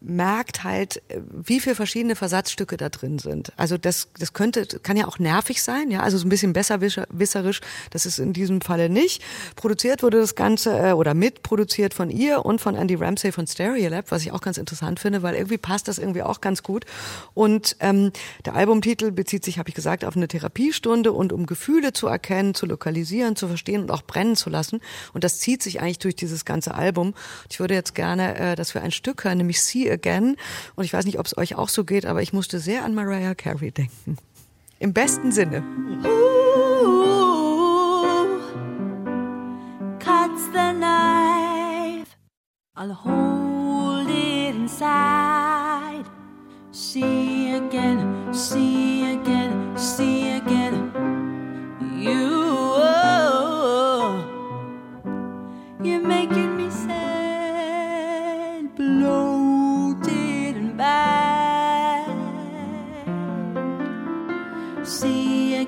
merkt halt, wie viele verschiedene Versatzstücke da drin sind. Also das, das könnte, kann ja auch nervig sein, ja, also so ein bisschen besserwisserisch, das ist in diesem Falle nicht. Produziert wurde das Ganze äh, oder mitproduziert von ihr und von Andy Ramsey von Stereolab, was ich auch ganz interessant finde, weil irgendwie passt das irgendwie auch ganz gut. Und ähm, der Albumtitel bezieht sich, habe ich gesagt, auf eine Therapiestunde und um Gefühle zu erkennen, zu lokalisieren, zu verstehen und auch brennen zu lassen. Und das zieht sich eigentlich durch dieses ganze Album. Ich würde jetzt gerne, äh, dass wir ein Stück hören, nämlich See Again. Und ich weiß nicht, ob es euch auch so geht, aber ich musste sehr an Mariah Carey denken. Im besten Sinne. Ooh, cuts the knife. I'll hold it inside. See again, see again, see again.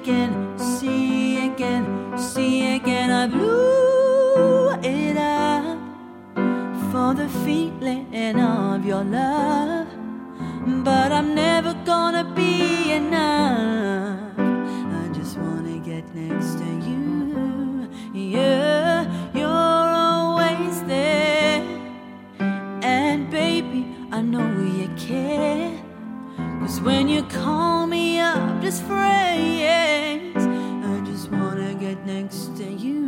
Again, see again, see again. I blew it up for the feeling of your love. But I'm never gonna be enough. I just wanna get next to you. Yeah, you're always there. And baby, I know you care. Cause when you call me up, just phrase. I just wanna get next to you.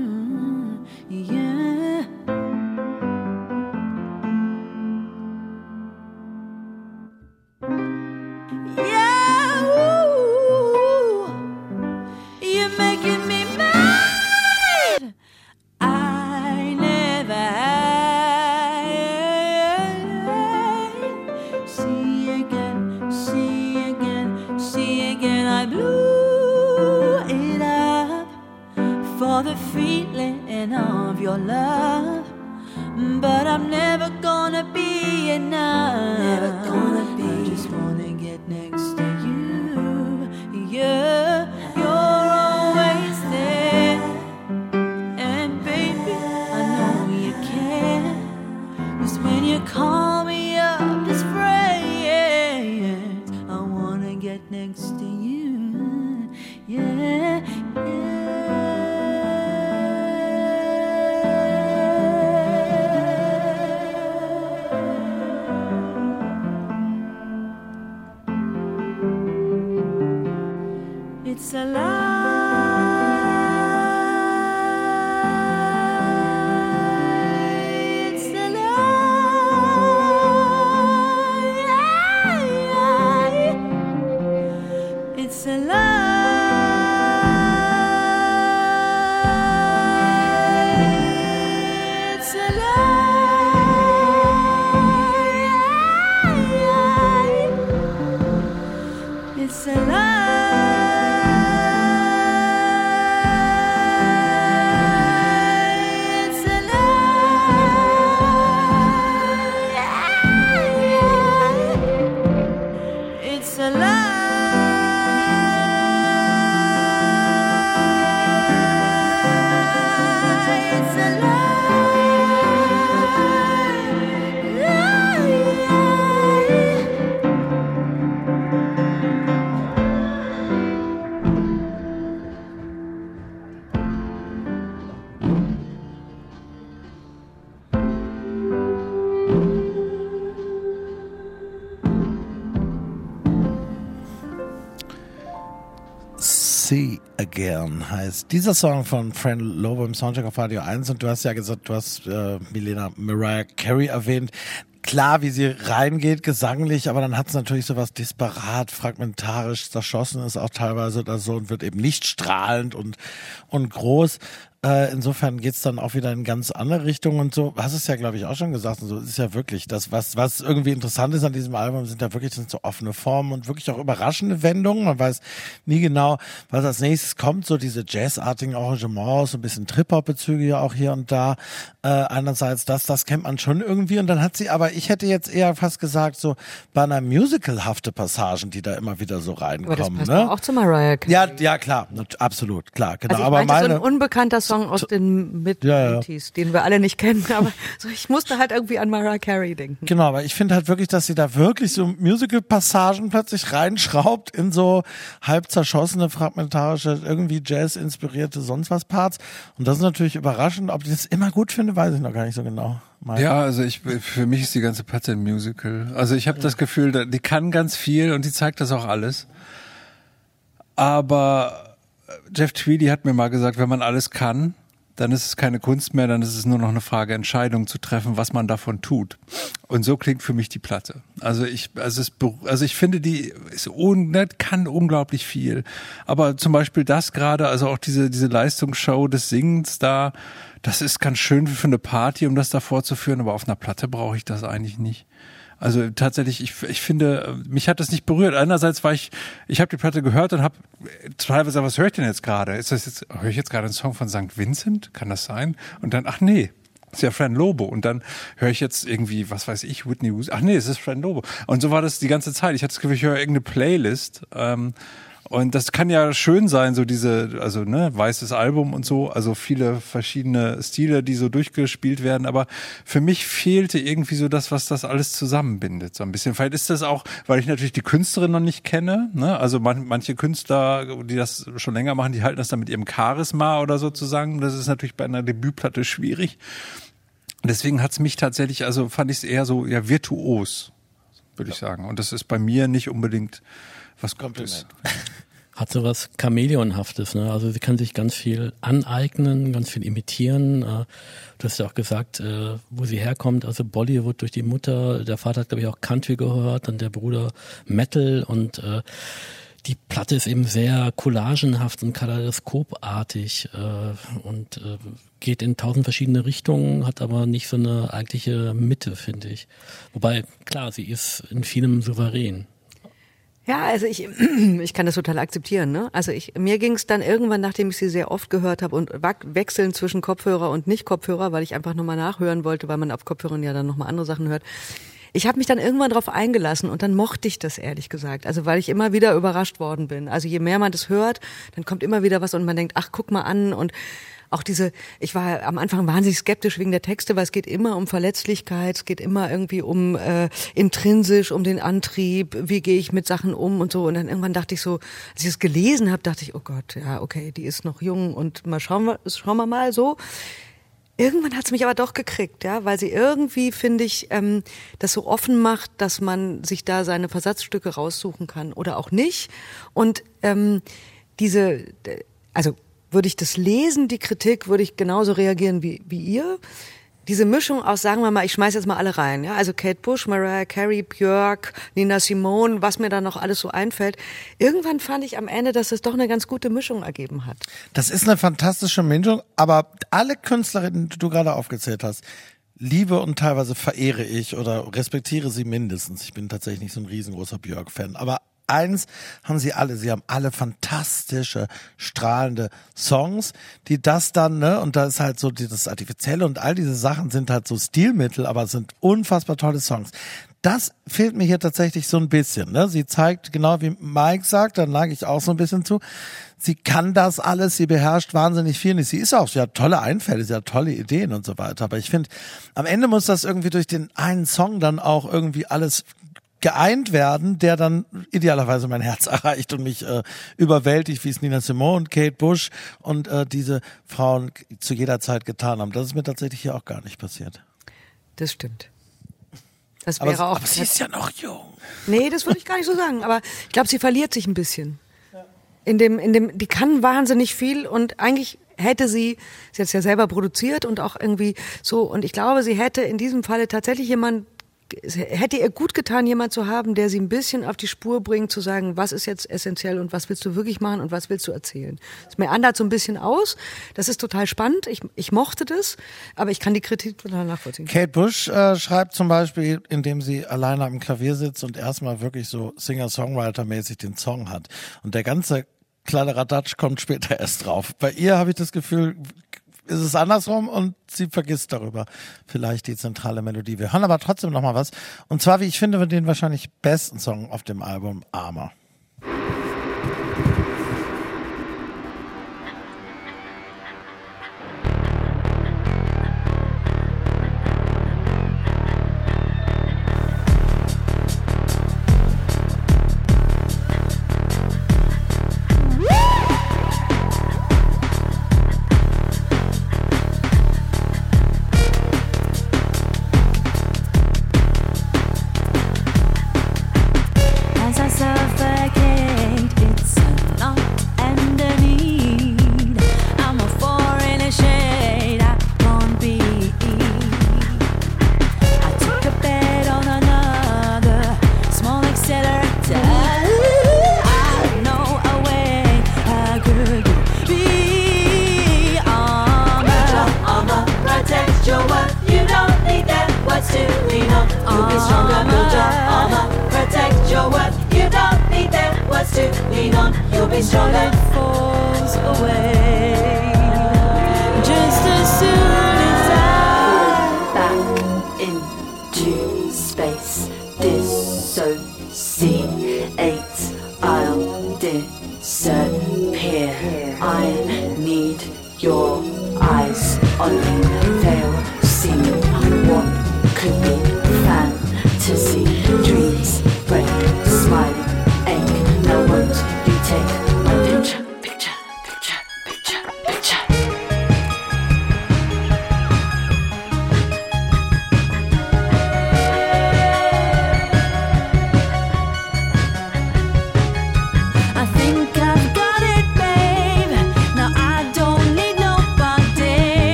Of your love. But I'm never gonna be enough. Heißt dieser Song von Fran Lobo im Soundtrack auf Radio 1 und du hast ja gesagt, du hast äh, Milena Mariah Carey erwähnt. Klar, wie sie reingeht, gesanglich, aber dann hat es natürlich sowas disparat, fragmentarisch, zerschossen ist auch teilweise oder so und wird eben nicht strahlend und, und groß. Äh, insofern geht's dann auch wieder in ganz andere Richtungen und so. Hast es ja, glaube ich, auch schon gesagt. Und so ist es ja wirklich. Das, was, was irgendwie interessant ist an diesem Album, sind ja wirklich sind so offene Formen und wirklich auch überraschende Wendungen. Man weiß nie genau, was als nächstes kommt. So diese jazzartigen Arrangements, so ein bisschen Trip-Hop-Bezüge ja auch hier und da. Äh, einerseits das, das kennt man schon irgendwie. Und dann hat sie aber, ich hätte jetzt eher fast gesagt, so bei einer musicalhafte Passagen, die da immer wieder so Aber das reinkommen. passt ne? auch zu Mariah Carey. Ja, ja, klar, absolut, klar, genau. Also aber meinte so meine, ein unbekannter Song aus den mid Ja, ja. 80s, den wir alle nicht kennen, [LAUGHS] aber so, ich musste halt irgendwie an Mariah Carey denken. Genau, aber ich finde halt wirklich, dass sie da wirklich so Musical-Passagen plötzlich reinschraubt in so halb zerschossene, fragmentarische, irgendwie Jazz-inspirierte sonst was Parts. Und das ist natürlich überraschend. Ob ich das immer gut finde, weiß ich noch gar nicht so genau. Mal. Ja, also ich für mich ist die ganze Platte ein Musical. Also ich habe das Gefühl, die kann ganz viel und die zeigt das auch alles. Aber Jeff Tweedy hat mir mal gesagt, wenn man alles kann, dann ist es keine Kunst mehr, dann ist es nur noch eine Frage, Entscheidungen zu treffen, was man davon tut. Und so klingt für mich die Platte. Also ich, also es, also ich finde, die ist un, ne, kann unglaublich viel. Aber zum Beispiel das gerade, also auch diese, diese Leistungsshow des Singens da, das ist ganz schön für eine Party, um das da vorzuführen, aber auf einer Platte brauche ich das eigentlich nicht. Also tatsächlich, ich, ich finde, mich hat das nicht berührt. Einerseits war ich, ich habe die Platte gehört und habe teilweise, was höre ich denn jetzt gerade? Ist das jetzt, höre ich jetzt gerade einen Song von St. Vincent? Kann das sein? Und dann, ach nee, ist ja Fran Lobo. Und dann höre ich jetzt irgendwie, was weiß ich, Whitney Houston. Ach nee, es ist Fran Lobo. Und so war das die ganze Zeit. Ich hatte das Gefühl, ich höre irgendeine Playlist. Ähm, und das kann ja schön sein, so diese, also ne, weißes Album und so, also viele verschiedene Stile, die so durchgespielt werden. Aber für mich fehlte irgendwie so das, was das alles zusammenbindet, so ein bisschen. Vielleicht ist das auch, weil ich natürlich die Künstlerin noch nicht kenne. Ne? Also man, manche Künstler, die das schon länger machen, die halten das dann mit ihrem Charisma oder so zusammen. Das ist natürlich bei einer Debütplatte schwierig. Deswegen hat's mich tatsächlich, also fand ich es eher so ja virtuos, würde ich sagen. Und das ist bei mir nicht unbedingt was Gutes. [LAUGHS] hat so was Chamäleonhaftes. Ne? Also sie kann sich ganz viel aneignen, ganz viel imitieren. Äh, Du hast ja auch gesagt, äh, wo sie herkommt, also Bollywood durch die Mutter. Der Vater hat, glaube ich, auch Country gehört, dann der Bruder Metal und äh, die Platte ist eben sehr collagenhaft und kaleidoskopartig äh, und äh, geht in tausend verschiedene Richtungen, hat aber nicht so eine eigentliche Mitte, finde ich. Wobei, klar, sie ist in vielem souverän. Ja, also ich, [CLEARS THROAT] ich kann das total akzeptieren. Ne? Also ich, mir ging es dann irgendwann, nachdem ich sie sehr oft gehört habe und wechseln zwischen Kopfhörer und Nicht-Kopfhörer, weil ich einfach nochmal nachhören wollte, weil man auf Kopfhörern ja dann nochmal andere Sachen hört. Ich habe mich dann irgendwann drauf eingelassen und dann mochte ich das ehrlich gesagt. Also weil ich immer wieder überrascht worden bin. Also je mehr man das hört, dann kommt immer wieder was und man denkt, ach guck mal an und auch diese, ich war am Anfang wahnsinnig skeptisch wegen der Texte, weil es geht immer um Verletzlichkeit, es geht immer irgendwie um äh, intrinsisch, um den Antrieb, wie gehe ich mit Sachen um und so. Und dann irgendwann dachte ich so, als ich es gelesen habe, dachte ich, oh Gott, ja, okay, die ist noch jung und mal schauen wir, schauen wir mal so. Irgendwann hat es mich aber doch gekriegt, ja, weil sie irgendwie, finde ich, ähm, das so offen macht, dass man sich da seine Versatzstücke raussuchen kann oder auch nicht. Und ähm, diese, d- also würde ich das lesen, die Kritik, würde ich genauso reagieren wie, wie ihr. diese Mischung aus, sagen wir mal, ich schmeiß jetzt mal alle rein, ja, also Kate Bush, Mariah Carey, Björk, Nina Simone, was mir da noch alles so einfällt. Irgendwann fand ich am Ende, dass es doch eine ganz gute Mischung ergeben hat. Das ist eine fantastische Mischung, aber alle Künstlerinnen, die du gerade aufgezählt hast, liebe und teilweise verehre ich oder respektiere sie mindestens. Ich bin tatsächlich nicht so ein riesengroßer Björk-Fan, aber eins haben sie alle. Sie haben alle fantastische, strahlende Songs, die das dann, ne, und da ist halt so das Artifizielle und all diese Sachen sind halt so Stilmittel, aber sind unfassbar tolle Songs. Das fehlt mir hier tatsächlich so ein bisschen. Ne? Sie zeigt, genau wie Mike sagt, dann lag ich auch so ein bisschen zu, sie kann das alles, sie beherrscht wahnsinnig viel. Sie ist auch, sie hat tolle Einfälle, sie hat tolle Ideen und so weiter. Aber ich finde, am Ende muss das irgendwie durch den einen Song dann auch irgendwie alles geeint werden, der dann idealerweise mein Herz [LAUGHS] erreicht und mich äh, überwältigt, wie es Nina Simone und Kate Bush und äh, diese Frauen zu jeder Zeit getan haben. Das ist mir tatsächlich hier auch gar nicht passiert. Das stimmt. Das Aber, wäre auch. aber sie ist ja noch jung. Nee, das würde ich gar nicht so sagen. Aber ich glaube, sie verliert sich ein bisschen. In dem, in dem, die kann wahnsinnig viel und eigentlich hätte sie, sie hat es ja selber produziert und auch irgendwie so, und ich glaube, sie hätte in diesem Falle tatsächlich jemand, es hätte ihr gut getan, jemand zu haben, der sie ein bisschen auf die Spur bringt, zu sagen, was ist jetzt essentiell und was willst du wirklich machen und was willst du erzählen. Es meandert so ein bisschen aus. Das ist total spannend. Ich, ich mochte das, aber ich kann die Kritik total nachvollziehen. Kate Bush äh, schreibt zum Beispiel, indem sie alleine am Klavier sitzt und erstmal wirklich so Singer-Songwriter-mäßig den Song hat. Und der ganze Kladderadatsch kommt später [LAUGHS] erst drauf. Bei ihr habe ich das Gefühl, ist es andersrum und sie vergisst darüber vielleicht die zentrale Melodie. Wir hören aber trotzdem noch mal was. Und zwar, wie ich finde, den wahrscheinlich besten Song auf dem Album Armor.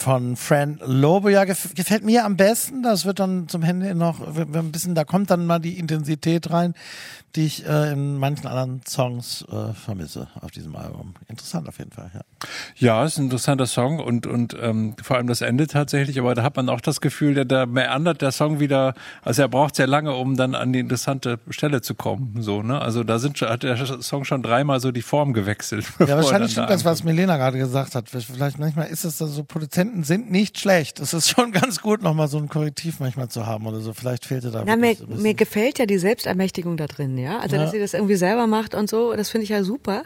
Von Fran Lobo. Ja, gef gefällt mir am besten. Das wird dann zum Ende noch ein bisschen, da kommt dann mal die Intensität rein, die ich äh, in manchen anderen Songs äh, vermisse auf diesem Album. Interessant auf jeden Fall, ja. Ist ein interessanter Song und, und ähm, vor allem das Ende tatsächlich, aber da hat man auch das Gefühl, der, da meandert der Song wieder, also er braucht sehr lange, um dann an die interessante Stelle zu kommen. So, ne? Also da sind schon, hat der Song schon dreimal so die Form gewechselt. [LAUGHS] Ja, wahrscheinlich stimmt das, was Milena gerade gesagt hat. Vielleicht manchmal ist es so, Produzenten sind nicht schlecht. Es ist schon [LAUGHS] ganz gut, nochmal so ein Korrektiv manchmal zu haben oder so. Vielleicht fehlte da Na, mir, mir gefällt ja die Selbstermächtigung da drin, ja. Also, Ja. dass sie das irgendwie selber macht und so, das finde ich ja super.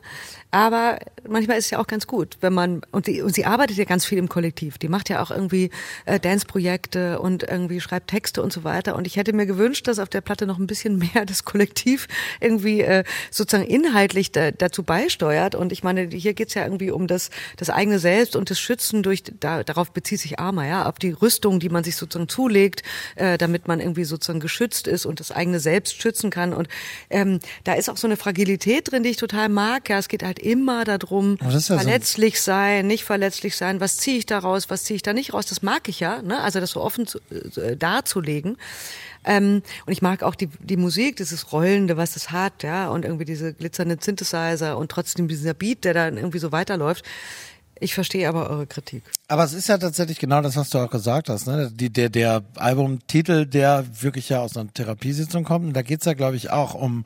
Aber manchmal ist es ja auch ganz gut, wenn man, und, die, und sie arbeitet ja ganz viel im Kollektiv. Die macht ja auch irgendwie äh, Dance-Projekte und irgendwie schreibt Texte und so weiter. Und ich hätte mir gewünscht, dass auf der Platte noch ein bisschen [LAUGHS] mehr das Kollektiv irgendwie äh, sozusagen inhaltlich da, dazu beisteuert. Und ich meine, hier geht's ja irgendwie um das, das eigene Selbst und das Schützen durch, da, darauf bezieht sich Arma, ja, auf die Rüstung, die man sich sozusagen zulegt, äh, damit man irgendwie sozusagen geschützt ist und das eigene Selbst schützen kann. Und ähm, da ist auch so eine Fragilität drin, die ich total mag. Ja, es geht halt immer darum, verletzlich sein, nicht verletzlich sein. Was ziehe ich da raus, was ziehe ich da nicht raus? Das mag ich ja, ne? Also das so offen zu, äh, darzulegen. Ähm, und ich mag auch die, die Musik, dieses Rollende, was es hat, ja, und irgendwie diese glitzernden Synthesizer und trotzdem dieser Beat, der dann irgendwie so weiterläuft. Ich verstehe aber eure Kritik. Aber es ist ja tatsächlich genau das, was du auch gesagt hast. Ne? Die, der, der Albumtitel, der wirklich ja aus einer Therapiesitzung kommt, und da geht's ja, glaube ich, auch um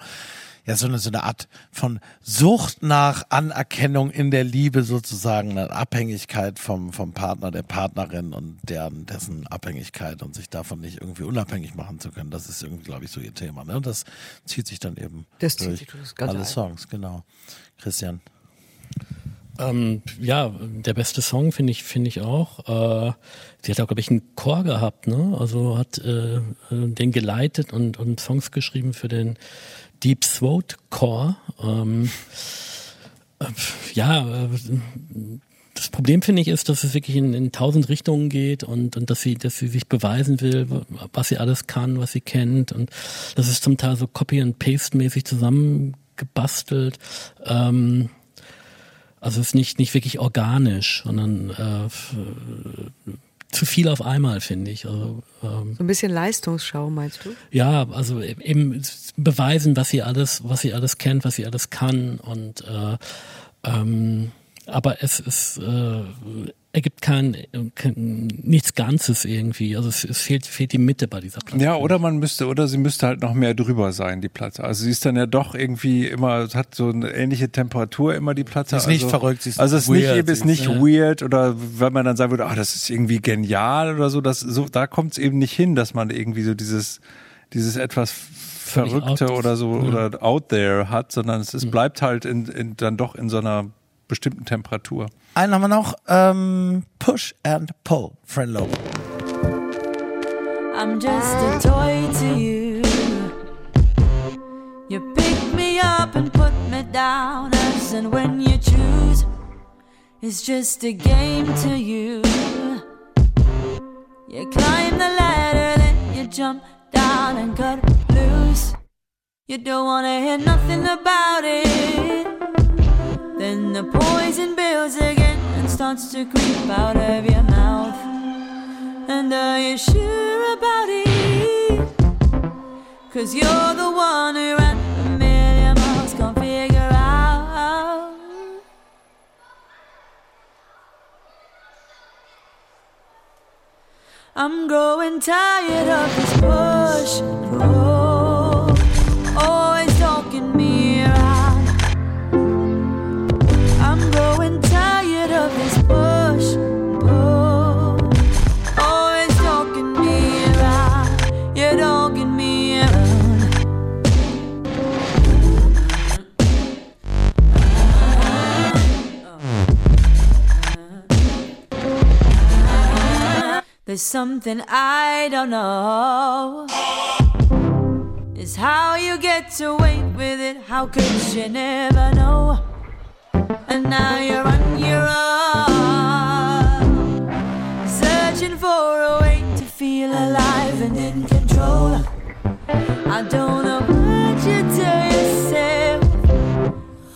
ja so eine, so eine Art von Sucht nach Anerkennung in der Liebe sozusagen, eine Abhängigkeit vom, vom Partner, der Partnerin und deren, dessen Abhängigkeit und sich davon nicht irgendwie unabhängig machen zu können. Das ist irgendwie, glaube ich, so ihr Thema. Ne? Und das zieht sich dann eben Das zieht durch sich durch das ganze alle. Songs, genau. Christian. Ähm, ja, der beste Song finde ich finde ich auch. Äh, sie hat auch glaube ich einen Chor gehabt, ne? Also hat äh, äh, den geleitet und und Songs geschrieben für den Deep Throat Chor. Ähm, äh, ja, äh, das Problem finde ich ist, dass es wirklich in, in tausend Richtungen geht und, und dass sie, dass sie sich beweisen will, was sie alles kann, was sie kennt und das ist zum Teil so Copy and Paste mäßig zusammengebastelt. Ähm, also es ist nicht, nicht wirklich organisch, sondern äh, zu viel auf einmal, finde ich. Also, ähm, So ein bisschen Leistungsschau, meinst du? ja, also eben beweisen, was sie alles, was sie alles kennt, was sie alles kann und äh, ähm, aber es ist äh, ergibt kein, kein nichts Ganzes irgendwie. Also es, es fehlt fehlt die Mitte bei dieser Platte. Ja, oder man müsste, oder sie müsste halt noch mehr drüber sein, die Platte. Also sie ist dann ja doch irgendwie immer, hat so eine ähnliche Temperatur immer, die Platte. Sie ist nicht also, verrückt, sie ist Also es ist weird, nicht, ist sie nicht ist, ja. weird oder wenn man dann sagen würde, ah, das ist irgendwie genial oder so, das, so, da kommt es eben nicht hin, dass man irgendwie so dieses, dieses etwas Verrückte out- oder so, ja. oder out there hat, sondern es, es bleibt halt in, in, dann doch in so einer bestimmten Temperatur. Einen haben wir noch, ähm, Push and Pull, Friend Lobo. I'm just a toy to you. You pick me up and put me down, as and when you choose, it's just a game to you. You climb the ladder, then you jump down and cut loose. You don't wanna hear nothing about it. Then the poison builds again and starts to creep out of your mouth. And are you sure about it? Cause you're the one who ran a million miles, can't figure out. I'm growing tired of this push There's something I don't know. Is how you get away with it. How could you never know? And now you're on your own, searching for a way to feel alive and in control. I don't know what you tell yourself,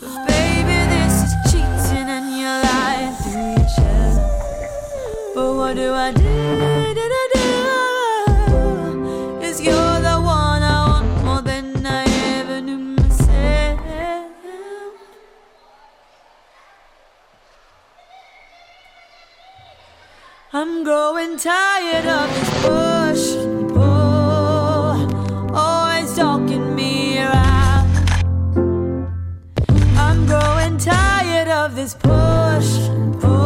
but baby, this is cheating and you're lying through your But What do I do, I'm growing tired of this push oh, and pull, always talking me around. I'm growing tired of this push and pull,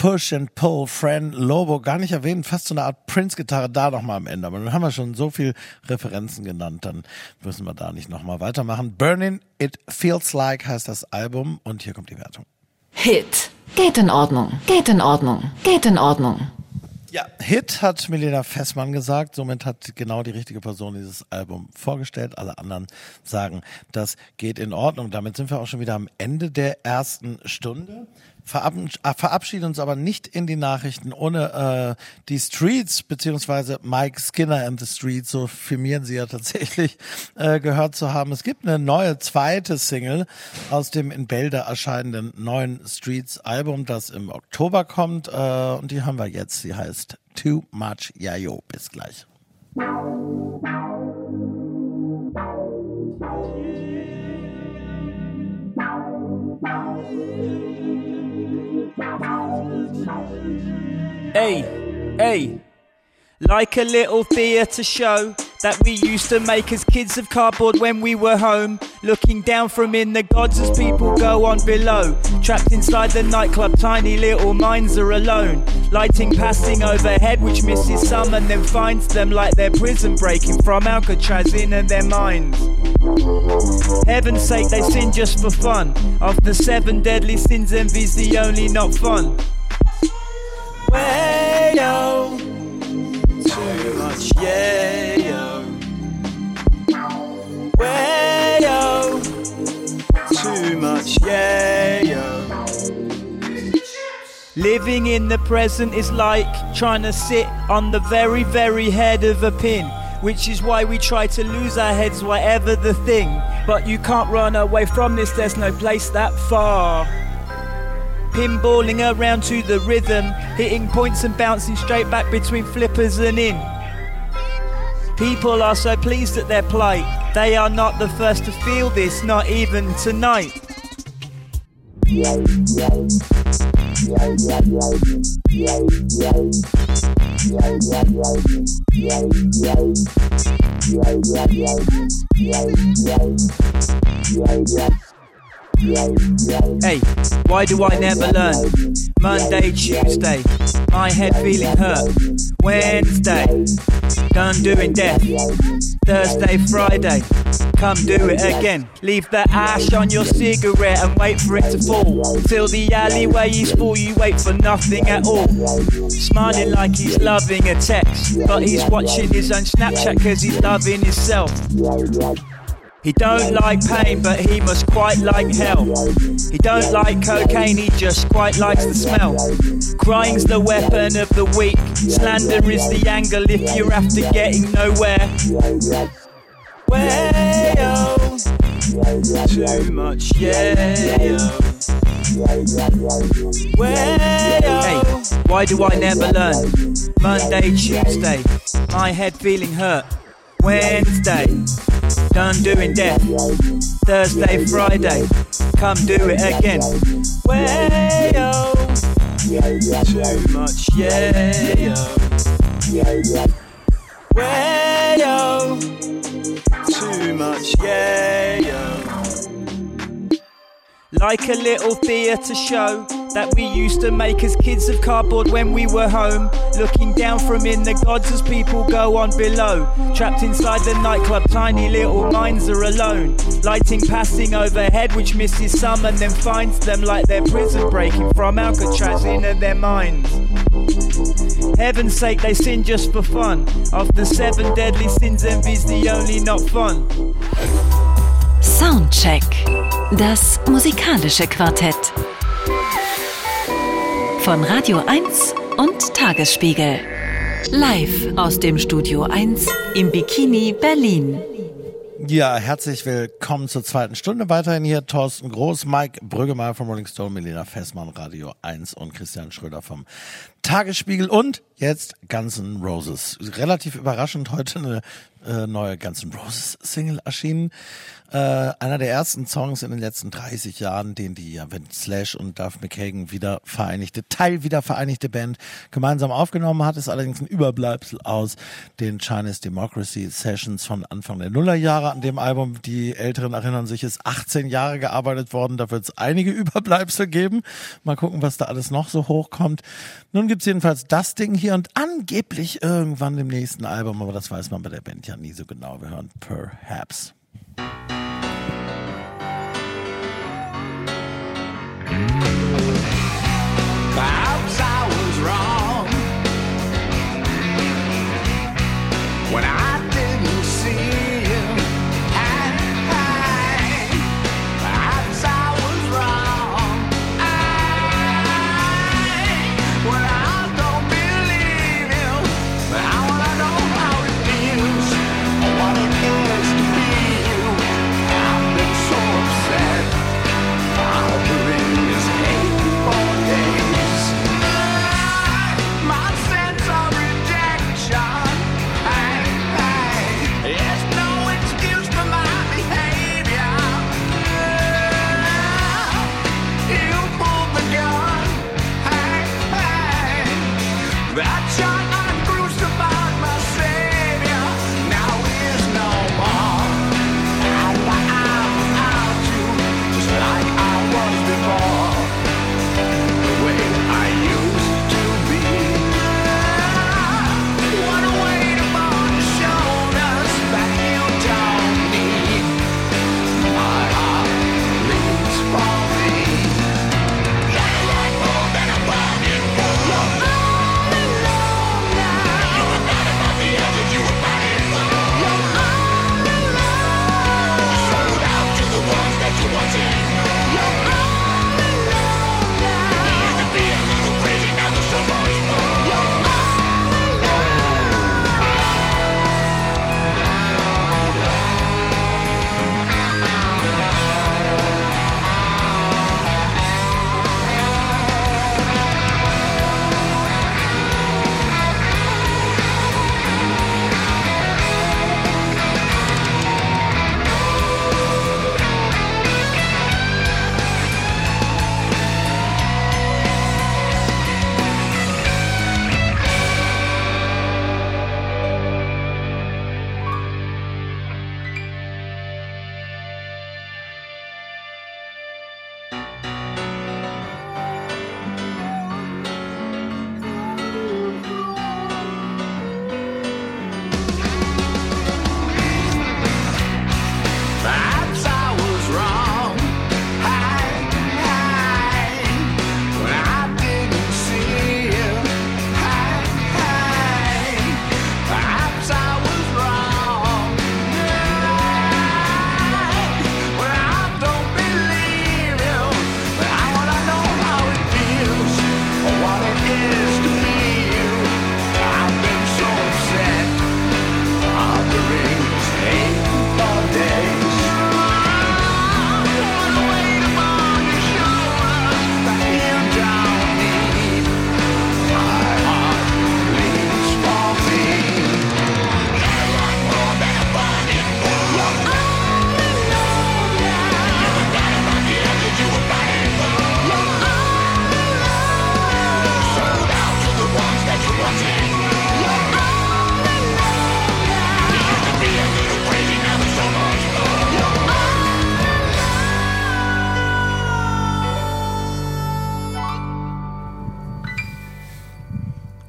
Push and Pull, Fran Lobo, gar nicht erwähnt, fast so eine Art Prince-Gitarre da nochmal am Ende. Aber dann haben wir schon so viel Referenzen genannt, dann müssen wir da nicht nochmal weitermachen. Burning It Feels Like heißt das Album und hier kommt die Wertung. Hit. Geht in Ordnung. Geht in Ordnung. Geht in Ordnung. Ja, Hit hat Milena Fessmann gesagt. Somit hat genau die richtige Person dieses Album vorgestellt. Alle anderen sagen, das geht in Ordnung. Damit sind wir auch schon wieder am Ende der ersten Stunde. Äh, Verabschieden uns aber nicht in die Nachrichten ohne äh, die Streets beziehungsweise Mike Skinner and the Streets, so firmieren sie ja tatsächlich, äh, gehört zu haben. Es gibt eine neue zweite Single aus dem in Bälde erscheinenden neuen Streets Album, das im Oktober kommt äh, und die haben wir jetzt. Sie heißt Too Much Yayo. Bis gleich. Hey, hey. Like a little theatre show that we used to make as kids of cardboard when we were home. Looking down from in the gods as people go on below. Trapped inside the nightclub, tiny little minds are alone. Lighting passing overhead, which misses some and then finds them like they're prison breaking from Alcatraz in and their minds. Heaven's sake, they sin just for fun. Of the seven deadly sins, envy's the only not fun. Way yo, too much yeah yo. Way yo, too much yeah yo. Living in the present is like trying to sit on the very, very head of a pin. Which is why we try to lose our heads, whatever the thing. But you can't run away from this, there's no place that far. Pinballing around to the rhythm, hitting points and bouncing straight back between flippers and in. People are so pleased at their plight, they are not the first to feel this, not even tonight. Hey, why do I never learn? Monday, Tuesday, my head feeling hurt. Wednesday, done doing death. Thursday, Friday, come do it again. Leave the ash on your cigarette and wait for it to fall. Till the alleyway is full, you wait for nothing at all. Smiling like he's loving a text, but he's watching his own Snapchat cause he's loving himself. He don't like pain, but he must quite like hell. He don't like cocaine, he just quite likes the smell. Crying's the weapon of the weak. Slander is the angle if you're after getting nowhere. Way too much yeah. Hey, why do I never learn? Monday, Tuesday, my head feeling hurt. Wednesday, Done doing death. Thursday, Friday, come do it again. Way yo, too much, yeah yo. Way yo, too much, yeah. Like a little theatre show that we used to make as kids of cardboard when we were home. Looking down from in the gods as people go on below. Trapped inside the nightclub, tiny little minds are alone. Lighting passing overhead, which misses some and then finds them like they're prison breaking from Alcatraz into their minds. Heaven's sake, they sin just for fun. Of the seven deadly sins, envy's the only not fun. Soundcheck. Das musikalische Quartett. Von Radio 1 und Tagesspiegel. Live aus dem Studio 1 im Bikini Berlin. Ja, herzlich willkommen zur zweiten Stunde. Weiterhin hier Thorsten Groß, Mike Brüggemeyer vom Rolling Stone, Melina Fessmann, Radio 1 und Christian Schröder vom Tagesspiegel und jetzt Guns N' Roses. Relativ überraschend heute eine äh, neue Guns N' Roses Single erschienen. Äh, einer der ersten Songs in den letzten 30 Jahren, den die ja, wenn Slash und Duff McKagan wieder vereinigte, Teil wieder vereinigte Band gemeinsam aufgenommen hat, ist allerdings ein Überbleibsel aus den Chinese Democracy Sessions von Anfang der Nullerjahre. An dem Album, die Älteren erinnern sich, ist 18 Jahre gearbeitet worden. Da wird es einige [LAUGHS] Überbleibsel geben. Mal gucken, was da alles noch so hochkommt. Nun gibt's jedenfalls das Ding hier und angeblich irgendwann im nächsten Album, aber das weiß man bei der Band ja nie so genau. Wir hören Perhaps. Perhaps I was wrong when I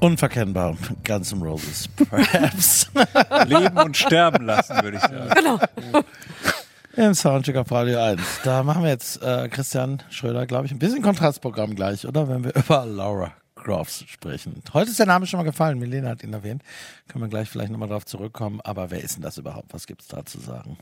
Unverkennbar. Guns N' Roses. Perhaps. [LAUGHS] Leben und sterben lassen, würde ich sagen. Genau. Im Soundcheck auf Radio 1. Da machen wir jetzt äh, Christian Schröder, glaube ich, ein bisschen Kontrastprogramm gleich, oder? Wenn wir über Laura Crofts sprechen. Heute ist der Name schon mal gefallen. Milena hat ihn erwähnt. Können wir gleich vielleicht nochmal drauf zurückkommen. Aber wer ist denn das überhaupt? Was gibt's da zu sagen?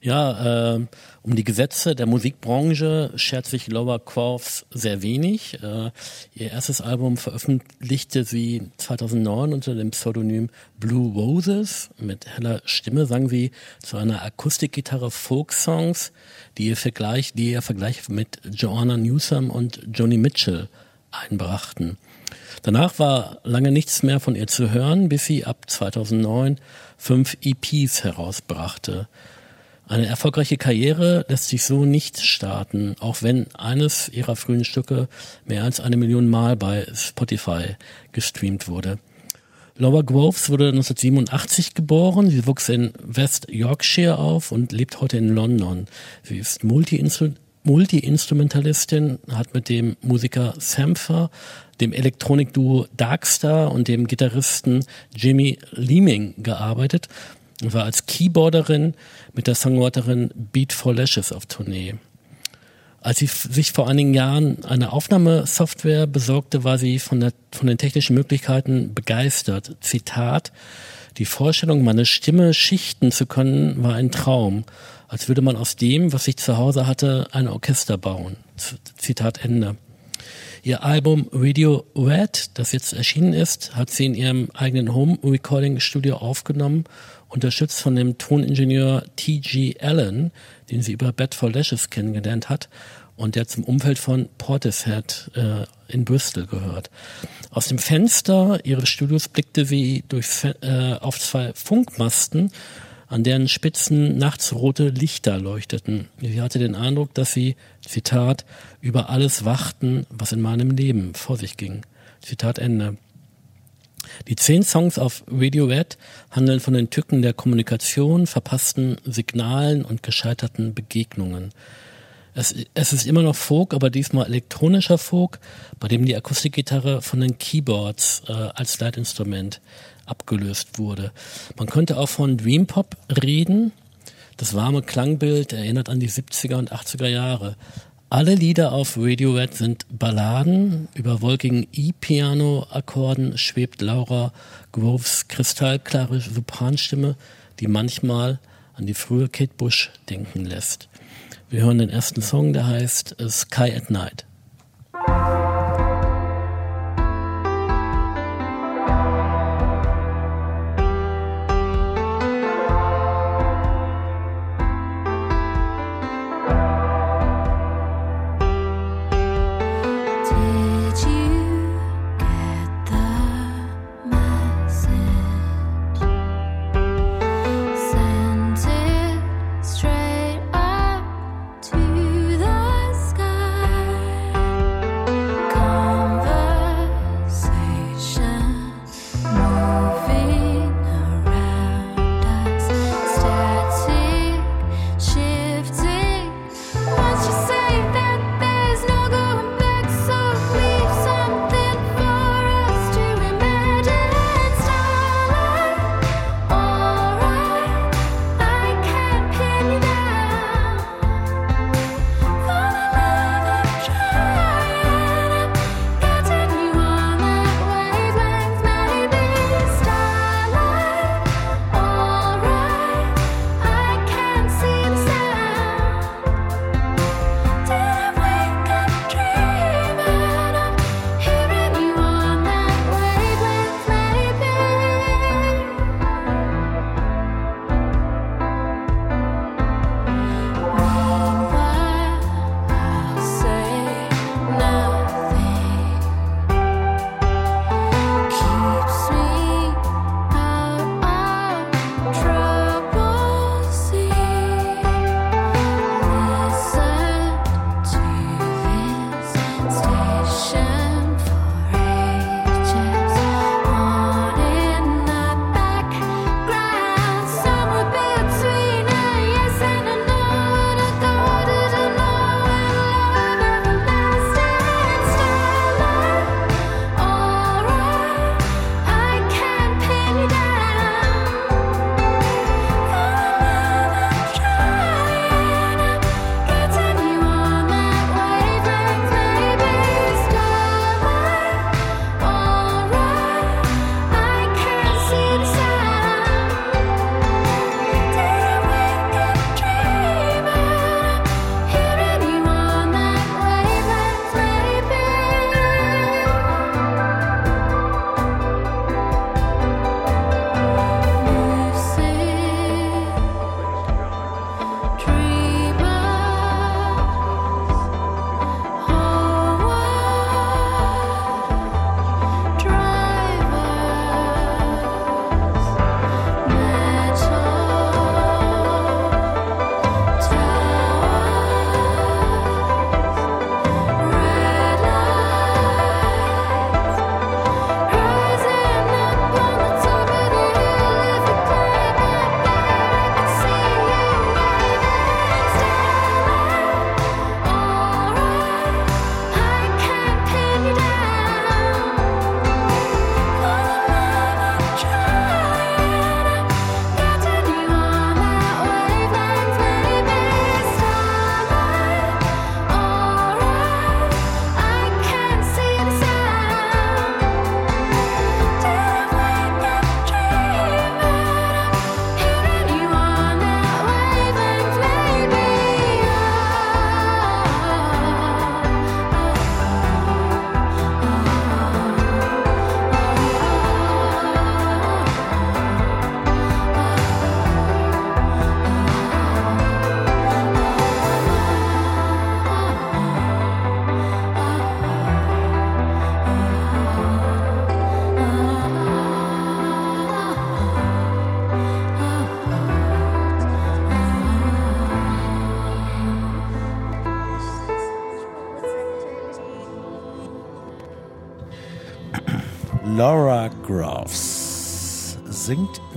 Ja, äh, um die Gesetze der Musikbranche schert sich Laura Crofts sehr wenig. Äh, ihr erstes Album veröffentlichte sie 2009 unter dem Pseudonym Blue Roses. Mit heller Stimme sang sie zu einer Akustikgitarre Folk-Songs, die ihr Vergleich, die ihr Vergleich mit Joanna Newsom und Joni Mitchell einbrachten. Danach war lange nichts mehr von ihr zu hören, bis sie ab 2009 fünf EPs herausbrachte. Eine erfolgreiche Karriere lässt sich so nicht starten, auch wenn eines ihrer frühen Stücke mehr als eine Million Mal bei Spotify gestreamt wurde. Laura Groves wurde 1987 geboren. Sie wuchs in West Yorkshire auf und lebt heute in London. Sie ist Multi-Instru- Multi-Instrumentalistin, hat mit dem Musiker Sampher, dem Elektronikduo Darkstar und dem Gitarristen Jimmy Leeming gearbeitet und war als Keyboarderin mit der Songwriterin Beat for Lashes auf Tournee. Als sie sich vor einigen Jahren eine Aufnahmesoftware besorgte, war sie von, der, von den technischen Möglichkeiten begeistert. Zitat, die Vorstellung, meine Stimme schichten zu können, war ein Traum, als würde man aus dem, was ich zu Hause hatte, ein Orchester bauen. Zitat Ende. Ihr Album Radio Red, das jetzt erschienen ist, hat sie in ihrem eigenen Home Recording Studio aufgenommen, unterstützt von dem Toningenieur T.G. Allen, den sie über Bad for Lashes kennengelernt hat und der zum Umfeld von Portishead äh, in Bristol gehört. Aus dem Fenster ihres Studios blickte sie durch, äh, auf zwei Funkmasten, an deren Spitzen nachts rote Lichter leuchteten. Sie hatte den Eindruck, dass sie, Zitat, über alles wachten, was in meinem Leben vor sich ging. Zitat Ende. Die zehn Songs auf Radio Red handeln von den Tücken der Kommunikation, verpassten Signalen und gescheiterten Begegnungen. Es, es ist immer noch Folk, aber diesmal elektronischer Folk, bei dem die Akustikgitarre von den Keyboards äh, als Leitinstrument abgelöst wurde. Man könnte auch von Dream Pop reden. Das warme Klangbild erinnert an die 70er und 80er Jahre. Alle Lieder auf Radio Red sind Balladen. Über wolkigen E-Piano-Akkorden schwebt Laura Groves kristallklare Sopranstimme, die manchmal an die frühe Kate Bush denken lässt. Wir hören den ersten Song, der heißt äh, Sky at Night.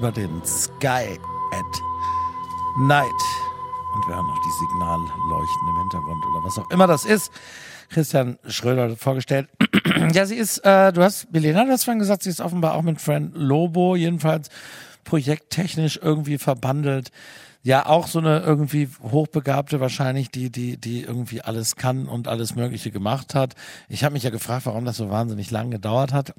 Über den Sky at Night. Und wir haben noch die Signalleuchten im Hintergrund oder was auch immer das ist. Christian Schröder vorgestellt. [CLEARS THROAT] ja, sie ist, äh, du hast, Milena, du hast vorhin gesagt, sie ist offenbar auch mit Friend Lobo, jedenfalls projekttechnisch irgendwie verbandelt. Ja, auch so eine irgendwie hochbegabte wahrscheinlich, die, die, die irgendwie alles kann und alles Mögliche gemacht hat. Ich habe mich ja gefragt, warum das so wahnsinnig lang gedauert hat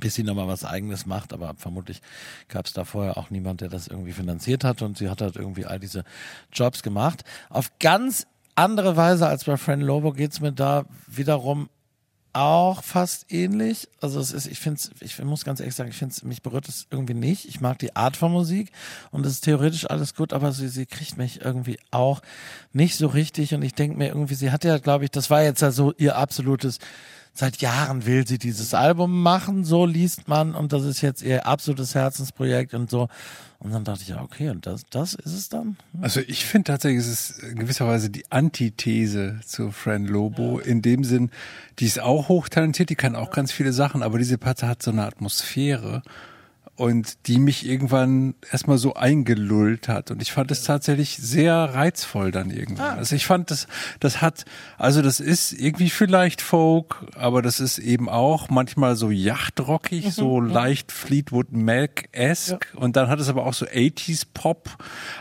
bis sie nochmal was eigenes macht, aber vermutlich gab es da vorher auch niemand, der das irgendwie finanziert hat und sie hat halt irgendwie all diese Jobs gemacht. Auf ganz andere Weise als bei Friend Lobo geht's mir da wiederum auch fast ähnlich. Also es ist, ich finde ich muss ganz ehrlich sagen, ich finde mich berührt es irgendwie nicht. Ich mag die Art von Musik und es ist theoretisch alles gut, aber sie, sie kriegt mich irgendwie auch nicht so richtig und ich denke mir irgendwie, sie hat ja, glaube ich, das war jetzt ja so ihr absolutes seit Jahren will sie dieses Album machen, so liest man und das ist jetzt ihr absolutes Herzensprojekt und so. Und dann dachte ich, ja, okay, und das, das ist es dann? Also ich finde tatsächlich, es ist in gewisser Weise die Antithese zu Fran Lobo. In dem Sinn, die ist auch hochtalentiert, die kann auch ganz viele Sachen, aber diese Platte hat so eine Atmosphäre und die mich irgendwann erstmal so eingelullt hat. Und ich fand es tatsächlich sehr reizvoll dann irgendwann. Also ich fand, das, das hat, also das ist irgendwie vielleicht Folk, aber das ist eben auch manchmal so yachtrockig, so leicht Fleetwood Mac-esque. Und dann hat es aber auch so 80s Pop.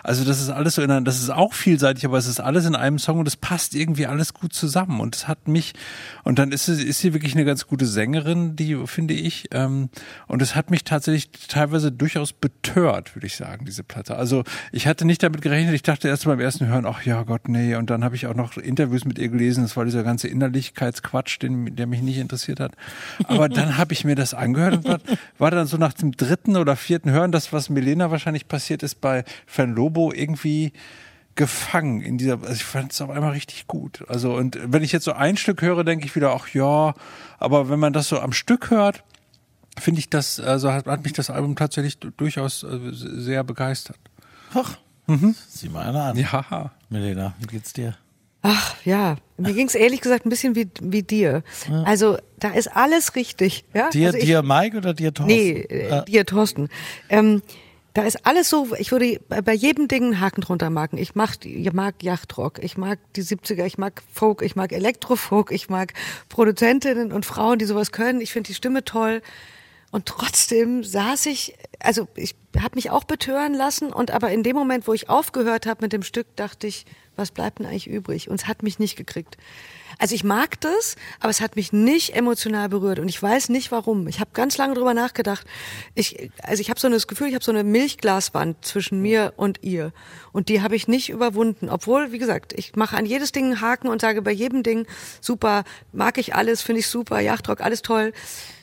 Also das ist alles so in einem, das ist auch vielseitig, aber es ist alles in einem Song und es passt irgendwie alles gut zusammen. Und es hat mich, und dann ist sie, ist sie wirklich eine ganz gute Sängerin, die finde ich. Ähm, und es hat mich tatsächlich teilweise durchaus betört, würde ich sagen, diese Platte. Also ich hatte nicht damit gerechnet. Ich dachte erst beim ersten Hören, ach ja Gott, nee. Und dann habe ich auch noch Interviews mit ihr gelesen. Das war dieser ganze Innerlichkeitsquatsch, den, der mich nicht interessiert hat. Aber [LAUGHS] dann habe ich mir das angehört und war, war dann so nach dem dritten oder vierten Hören, das, was Milena wahrscheinlich passiert ist bei Fan Lobo, irgendwie gefangen in dieser, also ich fand es auf einmal richtig gut. Also und wenn ich jetzt so ein Stück höre, denke ich wieder, ach ja, aber wenn man das so am Stück hört, finde ich das, also hat, hat mich das Album tatsächlich du- durchaus äh, sehr begeistert. Ach, sieh mal einer an. Ja. Milena, wie geht's dir? Ach ja, mir ging's ehrlich gesagt ein bisschen wie, wie dir. Also da ist alles richtig. Ja? Dir, also ich, dir Mike oder dir Thorsten? Nee, äh, dir Thorsten. Ähm, da ist alles so, ich würde bei jedem Ding einen Haken drunter machen. Ich mag, ich mag Yachtrock, ich mag die 70er, ich mag Folk, ich mag Elektrofolk, ich mag Produzentinnen und Frauen, die sowas können. Ich finde die Stimme toll. Und trotzdem saß ich, also ich habe mich auch betören lassen und aber in dem Moment, wo ich aufgehört habe mit dem Stück, dachte ich, was bleibt denn eigentlich übrig? Und es hat mich nicht gekriegt. Also ich mag das, aber es hat mich nicht emotional berührt und ich weiß nicht warum. Ich habe ganz lange drüber nachgedacht. Ich, also ich habe so das Gefühl, ich habe so eine Milchglaswand zwischen mir und ihr und die habe ich nicht überwunden. Obwohl, wie gesagt, ich mache an jedes Ding einen Haken und sage bei jedem Ding super, mag ich alles, finde ich super, Yachtrock, alles toll.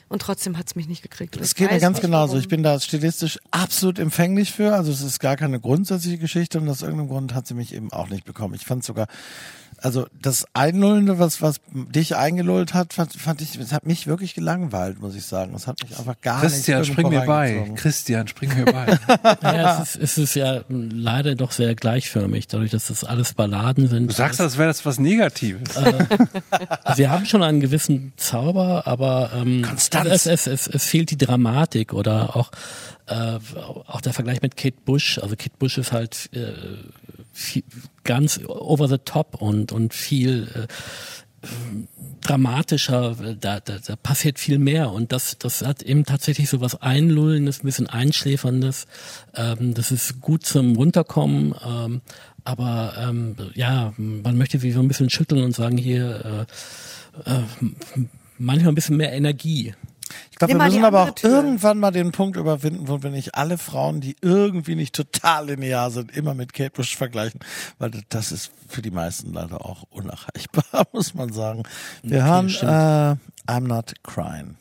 Und trotzdem hat's mich nicht gekriegt. Es ich geht mir ganz genauso. warum. Ich bin da stilistisch absolut empfänglich für. Also es ist gar keine grundsätzliche Geschichte und aus irgendeinem Grund hat sie mich eben auch nicht bekommen. Ich fand sogar, also das Einlullende, was, was dich eingelullt hat, fand, fand ich, es hat mich wirklich gelangweilt, muss ich sagen. Es hat mich einfach gar Christian, nicht spring mir bei. Christian, spring mir bei. [LAUGHS] Ja, es ist, es ist ja leider doch sehr gleichförmig, dadurch, dass das alles Balladen sind. Du sagst, als wäre das was Negatives. Sie haben schon einen gewissen Zauber, aber ähm, Konstanz. Es, es, es, es fehlt die Dramatik oder auch äh, auch der Vergleich mit Kate Bush. Also Kate Bush ist halt äh, viel, ganz over the top und und viel äh, dramatischer, da, da, da passiert viel mehr und das, das hat eben tatsächlich so was Einlullendes, ein bisschen Einschläferndes. Ähm, das ist gut zum Runterkommen, ähm, aber ähm, ja, man möchte sich so ein bisschen schütteln und sagen hier äh, äh, manchmal ein bisschen mehr Energie. Ich glaube, wir müssen aber auch Tür. irgendwann mal den Punkt überwinden, wo wir nicht alle Frauen, die irgendwie nicht total linear sind, immer mit Kate Bush vergleichen, weil das ist für die meisten leider auch unerreichbar, [LAUGHS] muss man sagen. Wir Okay, hören stimmt. äh, I'm Not Crying.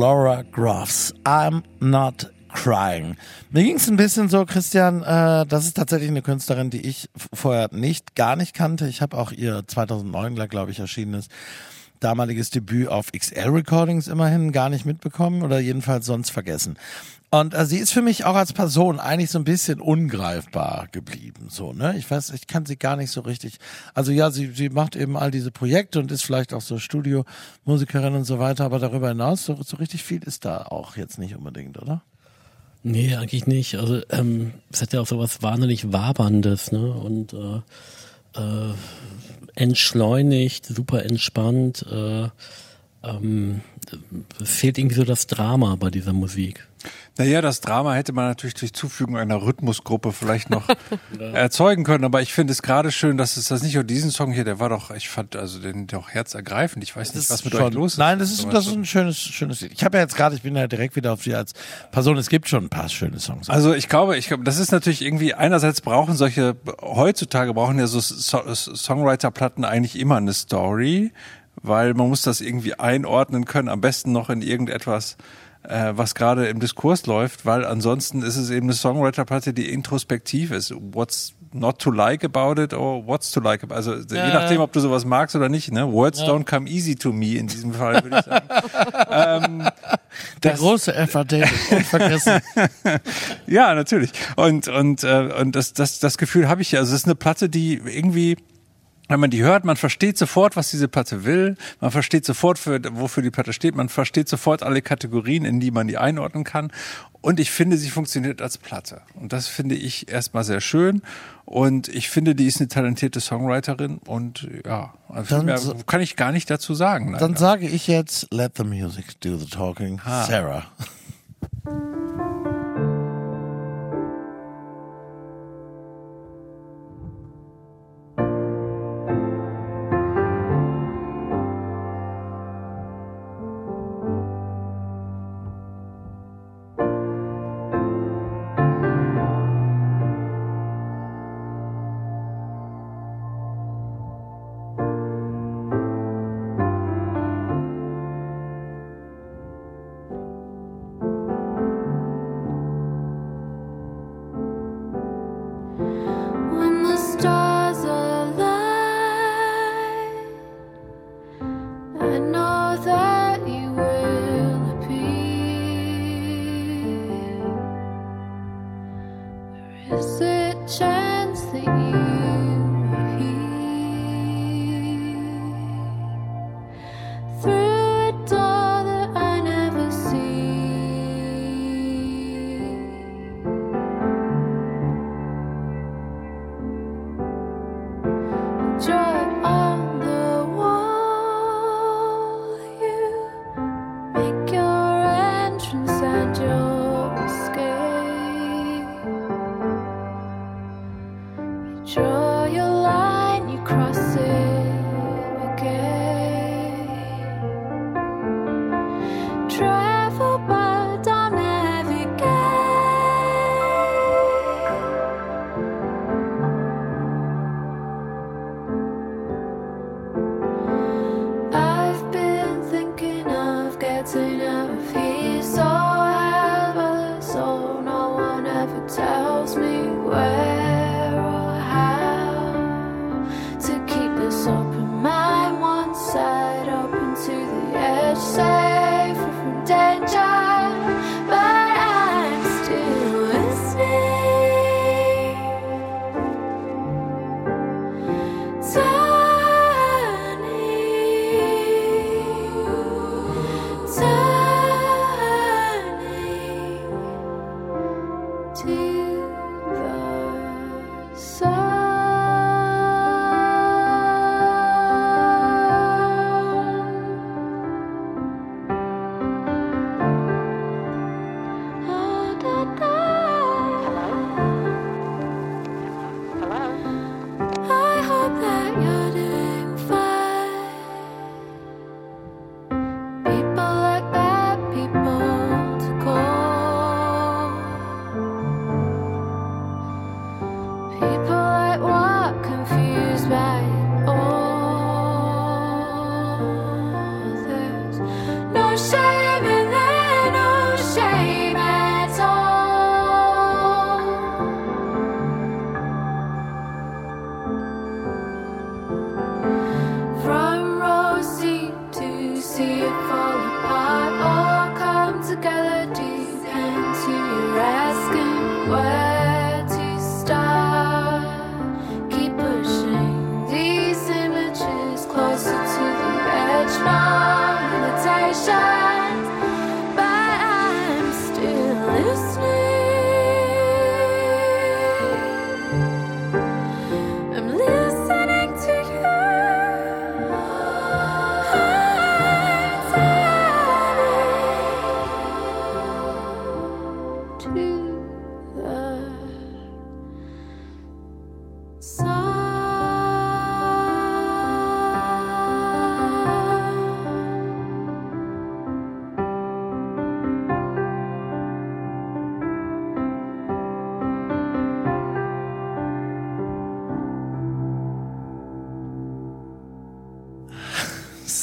Laura Groffs. I'm not crying. Mir ging es ein bisschen so, Christian, äh, das ist tatsächlich eine Künstlerin, die ich vorher nicht, gar nicht kannte. Ich habe auch ihr 2009, glaube ich, erschienenes damaliges Debüt auf XL Recordings immerhin gar nicht mitbekommen oder jedenfalls sonst vergessen. Und äh, sie ist für mich auch als Person eigentlich so ein bisschen ungreifbar geblieben, so, ne? Ich weiß, ich kann sie gar nicht so richtig. Also ja, sie, sie macht eben all diese Projekte und ist vielleicht auch so Studiomusikerin und so weiter, aber darüber hinaus, so, so richtig viel ist da auch jetzt nicht unbedingt, oder? Nee, eigentlich nicht. Also ähm, es hat ja auch so was wahnsinnig Waberndes, ne? Und äh, äh, entschleunigt, super entspannt. Äh, ähm, fehlt irgendwie so das Drama bei dieser Musik. Naja, das Drama hätte man natürlich durch Zufügung einer Rhythmusgruppe vielleicht noch [LAUGHS] erzeugen können, aber ich finde es gerade schön, dass es das nicht nur diesen Song hier, der war doch, ich fand also den doch herzergreifend. Ich weiß nicht, was mit euch schon- los ist. Nein, das ist, das ist ein schönes, schönes Lied. Ich habe ja jetzt gerade, ich bin ja direkt wieder auf sie als Person. Es gibt schon ein paar schöne Songs. Also ich glaube, ich glaube, das ist natürlich irgendwie einerseits brauchen solche heutzutage brauchen ja so so Songwriter-Platten eigentlich immer eine Story, weil man muss das irgendwie einordnen können, am besten noch in irgendetwas, äh, was gerade im Diskurs läuft, weil ansonsten ist es eben eine Songwriter-Platte, die introspektiv ist. What's not to like about it or what's to like about Also je Ja. nachdem, ob du sowas magst oder nicht. Ne? Words Ja. don't come easy to me in diesem Fall, würde ich sagen. [LAUGHS] ähm, Der große Effort, David, unvergessen. [LAUGHS] ja, natürlich. Und und äh, und das das das Gefühl habe ich ja. Also es ist eine Platte, die irgendwie wenn man die hört, man versteht sofort, was diese Platte will. Man versteht sofort, für, wofür die Platte steht. Man versteht sofort alle Kategorien, in die man die einordnen kann. Und ich finde, sie funktioniert als Platte. Und das finde ich erstmal sehr schön. Und ich finde, die ist eine talentierte Songwriterin. Und ja, also Dann mehr kann ich gar nicht dazu sagen. Dann leider. sage ich jetzt, let the music do the talking. Ha. Sarah.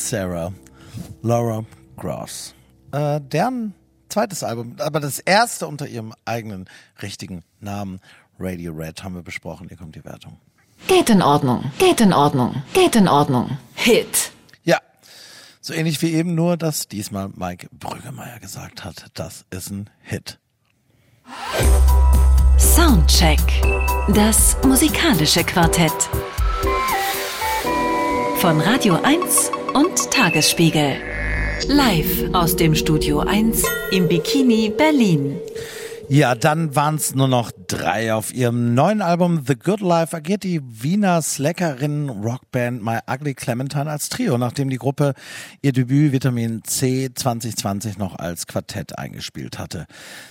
Sarah, Laura Gross. Äh, deren zweites Album, aber das erste unter ihrem eigenen richtigen Namen, Radio Red, haben wir besprochen. Hier kommt die Wertung. Geht in Ordnung, geht in Ordnung, geht in Ordnung. Hit. Ja, so ähnlich wie eben nur, dass diesmal Mike Brüggemeier gesagt hat, das ist ein Hit. Soundcheck. Das musikalische Quartett. Von Radio 1 und Tagesspiegel. Live aus dem Studio 1 im Bikini Berlin. Ja, dann waren es nur noch drei. Auf ihrem neuen Album The Good Life agiert die Wiener Slackerin Rockband My Ugly Clementine als Trio, nachdem die Gruppe ihr Debüt Vitamin C 2020 noch als Quartett eingespielt hatte.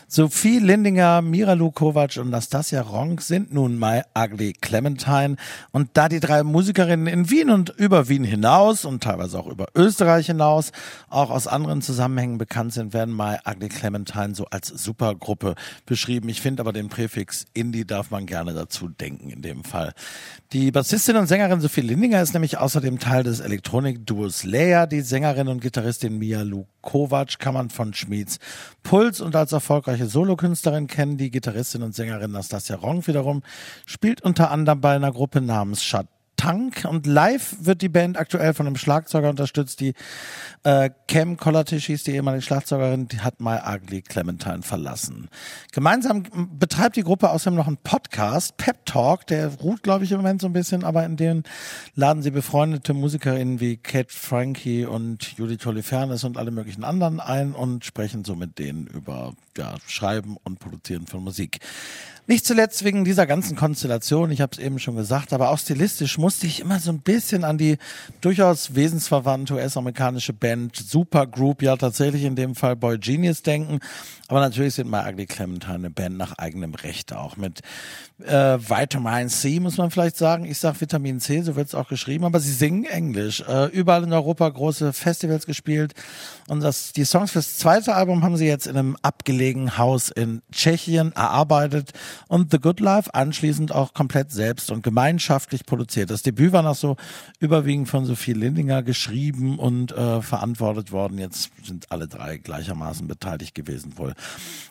Sophie Lindinger, Miralu Kovac und Nastasia Ronk sind nun My Ugly Clementine. Und da die drei Musikerinnen in Wien und über Wien hinaus und teilweise auch über Österreich hinaus auch aus anderen Zusammenhängen bekannt sind, werden My Ugly Clementine so als Supergruppe beschrieben. Ich finde aber den Präfix Indie darf man gerne dazu denken in dem Fall. Die Bassistin und Sängerin Sophie Lindinger ist nämlich außerdem Teil des Elektronik-Duos Leia. Die Sängerin und Gitarristin Mia Lukovac kann man von Schmieds Puls und als erfolgreiche Solokünstlerin kennen. Die Gitarristin und Sängerin Nastasia Ronk wiederum spielt unter anderem bei einer Gruppe namens Shut Tank und live wird die Band aktuell von einem Schlagzeuger unterstützt. Die äh, Cam Colatish hieß die ehemalige Schlagzeugerin, die hat My Ugly Clementine verlassen. Gemeinsam betreibt die Gruppe außerdem noch einen Podcast, Pep Talk, der ruht, glaube ich, im Moment so ein bisschen, aber in dem laden sie befreundete Musikerinnen wie Kate Frankie und Judith Holofernes und alle möglichen anderen ein und sprechen so mit denen über ja, Schreiben und Produzieren von Musik. Nicht zuletzt wegen dieser ganzen Konstellation, ich habe es eben schon gesagt, aber auch stilistisch musste ich immer so ein bisschen an die durchaus wesensverwandte US-amerikanische Band Supergroup, ja tatsächlich in dem Fall Boy Genius denken. Aber natürlich sind My Ugly Clementine eine Band nach eigenem Recht auch mit äh, Vitamin C, muss man vielleicht sagen. Ich sag Vitamin C, so wird es auch geschrieben, aber sie singen Englisch. Äh, überall in Europa große Festivals gespielt. Und das, die Songs fürs zweite Album haben sie jetzt in einem abgelegenen Haus in Tschechien erarbeitet und The Good Life anschließend auch komplett selbst und gemeinschaftlich produziert. Das Debüt war noch so überwiegend von Sophie Lindinger geschrieben und äh, verantwortet worden. Jetzt sind alle drei gleichermaßen beteiligt gewesen wohl.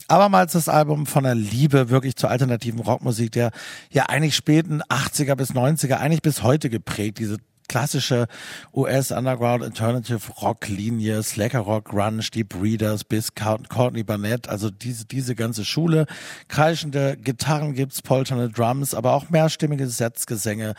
Abermals das Album von der Liebe wirklich zur alternativen Rockmusik, der ja eigentlich späten 80er bis 90er, eigentlich bis heute geprägt, diese klassische US Underground Alternative Rock Linie, Slacker Rock, Grunge, die Breeders bis Courtney Barnett, also diese, diese ganze Schule. Kreischende Gitarren gibt's, polternde Drums, aber auch mehrstimmige Setzgesänge.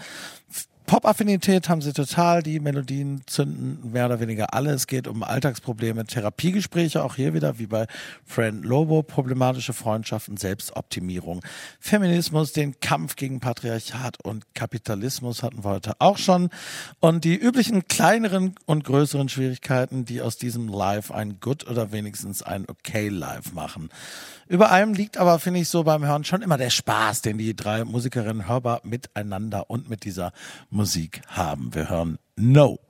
Pop-Affinität haben sie total, die Melodien zünden mehr oder weniger alle. Es geht um Alltagsprobleme, Therapiegespräche, auch hier wieder wie bei Friend Lobo, problematische Freundschaften, Selbstoptimierung, Feminismus, den Kampf gegen Patriarchat und Kapitalismus hatten wir heute auch schon. Und die üblichen kleineren und größeren Schwierigkeiten, die aus diesem Live ein Good oder wenigstens ein Okay Live machen. Über allem liegt aber, finde ich, so beim Hören schon immer der Spaß, den die drei Musikerinnen hörbar miteinander und mit dieser Musik haben. Wir hören No.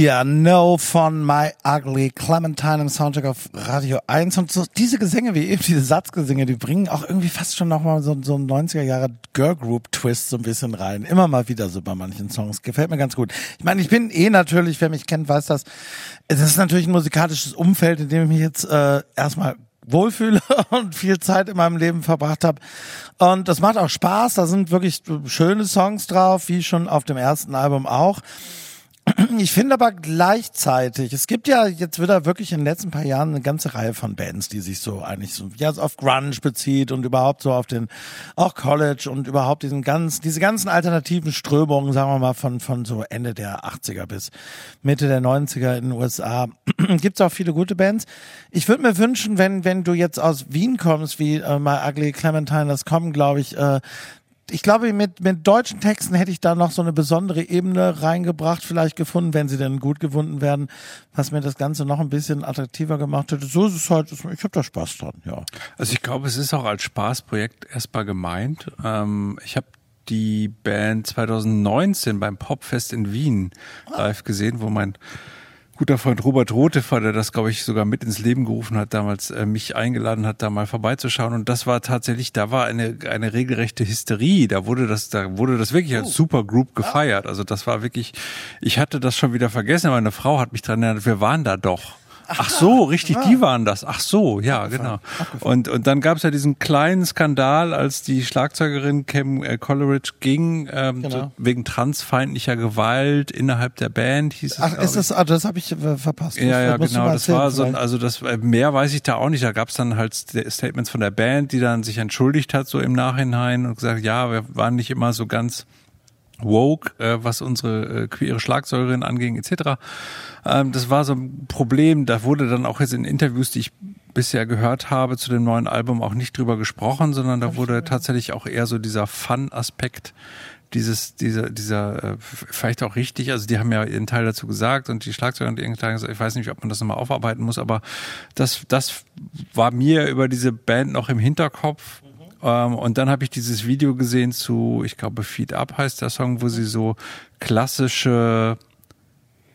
Ja, No von My Ugly Clementine im Soundtrack auf Radio 1 und so diese Gesänge wie eben diese Satzgesänge, die bringen auch irgendwie fast schon nochmal so, so einen 90er Jahre Girl Group Twist so ein bisschen rein. Immer mal wieder so bei manchen Songs. Gefällt mir ganz gut. Ich meine, ich bin eh natürlich, wer mich kennt, weiß das. Es ist natürlich ein musikalisches Umfeld, in dem ich mich jetzt äh, erstmal wohlfühle [LAUGHS] und viel Zeit in meinem Leben verbracht habe. Und das macht auch Spaß. Da sind wirklich schöne Songs drauf, wie schon auf dem ersten Album auch. Ich finde aber gleichzeitig, es gibt ja jetzt wieder wirklich in den letzten paar Jahren eine ganze Reihe von Bands, die sich so eigentlich so ja, auf Grunge bezieht und überhaupt so auf den auch College und überhaupt diesen ganz diese ganzen alternativen Strömungen, sagen wir mal von von so Ende der 80er bis Mitte der 90er in den USA [CLEARS THROAT] gibt's auch viele gute Bands. Ich würde mir wünschen, wenn wenn du jetzt aus Wien kommst, wie äh, My Ugly Clementine, das kommen, glaube ich, äh, ich glaube, mit, mit deutschen Texten hätte ich da noch so eine besondere Ebene reingebracht, vielleicht gefunden, wenn sie denn gut gefunden werden, was mir das Ganze noch ein bisschen attraktiver gemacht hätte. So ist es halt, ich habe da Spaß dran, ja. Also ich glaube, es ist auch als Spaßprojekt erstmal gemeint. Ähm, ich habe die Band 2019 beim Popfest in Wien live gesehen, wo mein guter Freund Robert Rotefer, der das, glaube ich, sogar mit ins Leben gerufen hat, damals äh, mich eingeladen hat, da mal vorbeizuschauen. Und das war tatsächlich, da war eine, eine regelrechte Hysterie. Da wurde das, da wurde das wirklich als Supergroup gefeiert. Also das war wirklich, ich hatte das schon wieder vergessen. Meine Frau hat mich dran erinnert, wir waren da doch. Ach so, richtig, die waren das. Ach so, ja, genau. Und, und dann gab es ja diesen kleinen Skandal, als die Schlagzeugerin Cam äh, Coleridge ging, ähm, Genau. wegen transfeindlicher Gewalt innerhalb der Band, hieß es. Ach, ist das, ah, das habe ich äh, verpasst. ja, ja, genau. Das erzählen war so, vielleicht. also das äh, mehr weiß ich da auch nicht. Da gab es dann halt Sta- Statements von der Band, die dann sich entschuldigt hat so im Nachhinein und gesagt, ja, wir waren nicht immer so ganz woke, äh, was unsere äh, queere Schlagzeugerin anging, etc. Ähm, das war so ein Problem. Da wurde dann auch jetzt in Interviews, die ich bisher gehört habe zu dem neuen Album, auch nicht drüber gesprochen, sondern da wurde tatsächlich auch eher so dieser Fun-Aspekt dieses, dieser, dieser, äh, vielleicht auch richtig, also die haben ja ihren Teil dazu gesagt und die Schlagzeuger und ihren Teil gesagt, ich weiß nicht, ob man das nochmal aufarbeiten muss, aber das, das war mir über diese Band noch im Hinterkopf. Ähm, und dann habe ich dieses Video gesehen zu, ich glaube, Feed Up heißt der Song, wo sie so klassische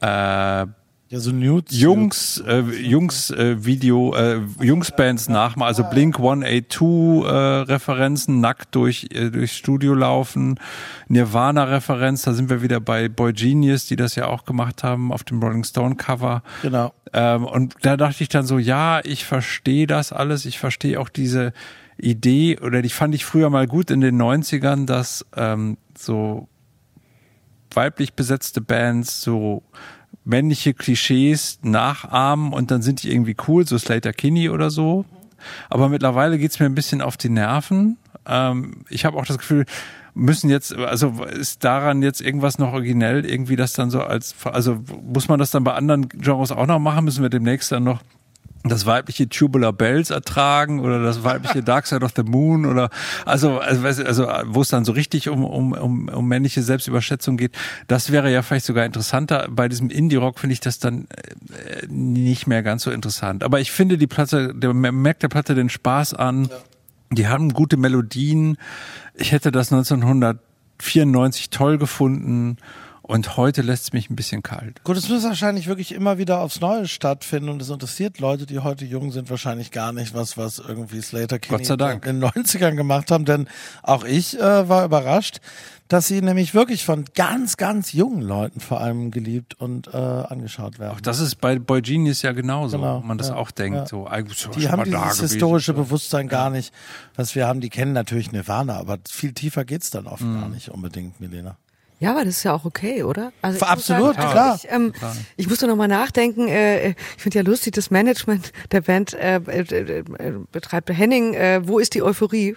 äh, ja, so Nudes. Jungs, äh, Jungs äh, Video, äh, Jungsbands nachmachen, also Blink 182 äh, Referenzen, nackt durch äh, durchs Studio laufen, Nirvana Referenz, da sind wir wieder bei Boy Genius, die das ja auch gemacht haben auf dem Rolling Stone Cover. Genau. Ähm, und da dachte ich dann so, ja, ich verstehe das alles, ich verstehe auch diese Idee, oder die fand ich früher mal gut in den 90ern, dass ähm, so weiblich besetzte Bands so männliche Klischees nachahmen und dann sind die irgendwie cool, so Slater Kinney oder so. Aber mittlerweile geht's mir ein bisschen auf die Nerven. Ähm, ich habe auch das Gefühl, müssen jetzt, also ist daran jetzt irgendwas noch originell, irgendwie das dann so als, also muss man das dann bei anderen Genres auch noch machen? Müssen wir demnächst dann noch das weibliche Tubular Bells ertragen oder das weibliche [LAUGHS] Dark Side of the Moon oder also also, also wo es dann so richtig um, um, um, um männliche Selbstüberschätzung geht, das wäre ja vielleicht sogar interessanter. Bei diesem Indie-Rock finde ich das dann äh, nicht mehr ganz so interessant. Aber ich finde die Platte, der merkt der Platte den Spaß an. Die haben gute Melodien. Ich hätte das 1994 toll gefunden und heute lässt es mich ein bisschen kalt. Gut, es muss wahrscheinlich wirklich immer wieder aufs Neue stattfinden und es interessiert Leute, die heute jung sind, wahrscheinlich gar nicht, was, was irgendwie Slater Kinney in den 90ern gemacht haben, denn auch ich äh, war überrascht, dass sie nämlich wirklich von ganz, ganz jungen Leuten vor allem geliebt und äh, angeschaut werden. Auch das ist bei Boy Genius ja genauso, Genau, man das ja, auch denkt, ja. so, so die haben dieses gewesen. historische Bewusstsein gar nicht, was wir haben. Die kennen natürlich Nirvana, aber viel tiefer geht's dann oft Mhm. gar nicht unbedingt, Milena. Ja, aber das ist ja auch okay, oder? Also Absolut, sagen, klar. Ich, ähm, ich musste noch mal nachdenken. Äh, ich finde ja lustig, das Management der Band äh, äh, äh, betreibt Henning. Äh, wo ist die Euphorie?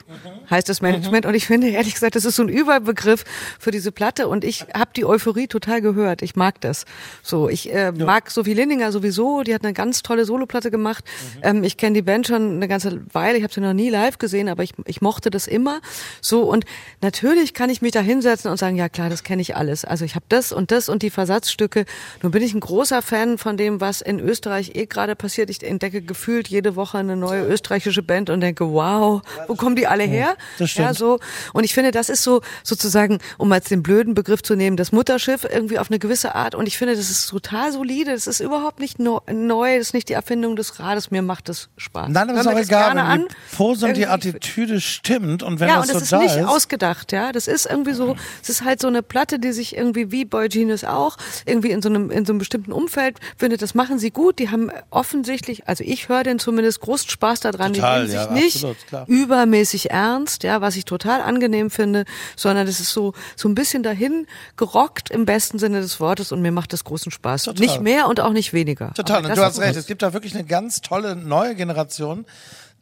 Heißt das Management? Und ich finde ehrlich gesagt, das ist so ein Überbegriff für diese Platte. Und ich habe die Euphorie total gehört. Ich mag das. So, ich äh, mag Sophie Lindinger sowieso. Die hat eine ganz tolle Soloplatte gemacht. Ähm, ich kenne die Band schon eine ganze Weile. Ich habe sie noch nie live gesehen, aber ich, ich mochte das immer. So und natürlich kann ich mich da hinsetzen und sagen, ja klar, das kenne ich alles. Also ich habe das und das und die Versatzstücke. Nun bin ich ein großer Fan von dem, was in Österreich eh gerade passiert. Ich entdecke gefühlt jede Woche eine neue österreichische Band und denke, wow, wo kommen die alle her? das stimmt. Ja, so. Und ich finde, das ist so sozusagen, um als den blöden Begriff zu nehmen, das Mutterschiff irgendwie auf eine gewisse Art. Und ich finde, das ist total solide. Das ist überhaupt nicht neu. Das ist nicht die Erfindung des Rades. Mir macht das Spaß. Nein, Hör ist auch das egal, wenn die an. Pose und die Attitüde stimmt und wenn ja, das und so das ist da nicht ist. ausgedacht, ja. Das ist irgendwie so, es ist halt so eine Platte, die sich irgendwie wie Boy Genius auch, irgendwie in so einem, in so einem bestimmten Umfeld findet, das machen sie gut. Die haben offensichtlich, also ich höre denn zumindest großen Spaß daran. Total, die nehmen ja, sich nicht absolut, übermäßig ernst, ja, was ich total angenehm finde, sondern das ist so, so ein bisschen dahin gerockt im besten Sinne des Wortes und mir macht das großen Spaß. Total. Nicht mehr und auch nicht weniger. Total, und du hast recht. Es gibt da wirklich eine ganz tolle neue Generation.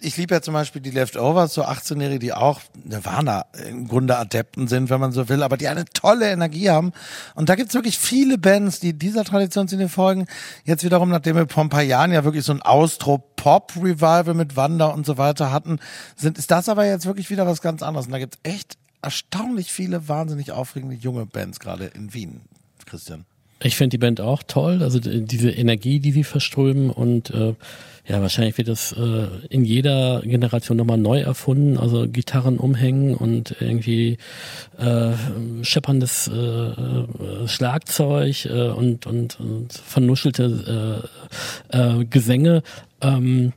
Ich liebe ja zum Beispiel die Leftovers, so 18-Jährige, die auch Nirvana im Grunde Adepten sind, wenn man so will, aber die eine tolle Energie haben. Und da gibt's wirklich viele Bands, die dieser Traditionslinie folgen. Jetzt wiederum, nachdem wir Jahren ja wirklich so ein Austro-Pop-Revival mit Wanda und so weiter hatten, sind, ist das aber jetzt wirklich wieder was ganz anderes. Und da gibt's echt erstaunlich viele wahnsinnig aufregende junge Bands, gerade in Wien, Christian. Ich finde die Band auch toll, also die- diese Energie, die sie verströmen und äh, ja, wahrscheinlich wird das äh, in jeder Generation nochmal neu erfunden, also Gitarren umhängen und irgendwie äh, schepperndes äh, äh, Schlagzeug äh, und, und, und vernuschelte äh, äh, Gesänge. Ähm,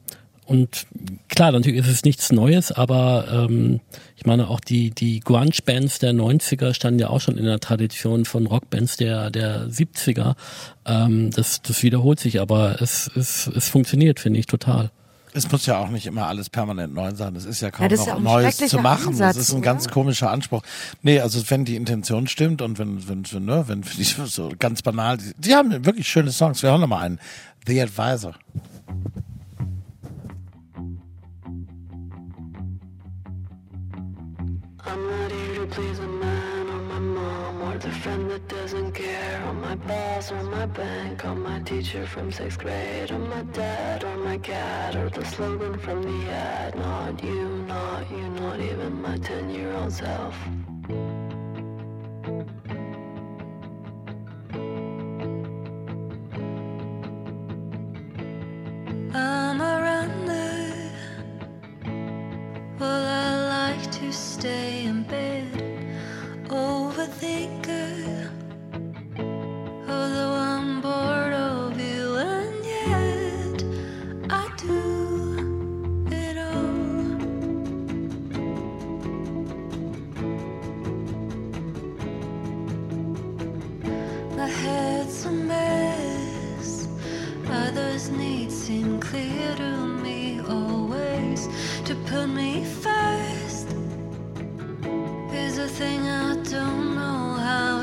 und klar, natürlich ist es nichts Neues, aber ähm, ich meine auch die die Grunge-Bands der 90er standen ja auch schon in der Tradition von Rockbands der der 70er. Ähm, das das wiederholt sich, aber es es, es funktioniert, finde ich total. Es muss ja auch nicht immer alles permanent neu sein. Es ist ja kaum Ja, noch ja Neues zu machen. Ansatz, das ist ein oder? ganz komischer Anspruch. Nee, also wenn die Intention stimmt und wenn, wenn, wenn, ne, wenn [LAUGHS] die so ganz banal, die, die haben wirklich schöne Songs. Wir hören noch mal einen. The Advisor. Please a man or my mom or the friend that doesn't care or my boss or my bank or my teacher from sixth grade or my dad or my cat or the slogan from the ad. Not you, not you, not even my ten-year-old self. I'm a runner. Well, I like to stay in bed. Overthinker. Although I'm bored is a thing I don't know how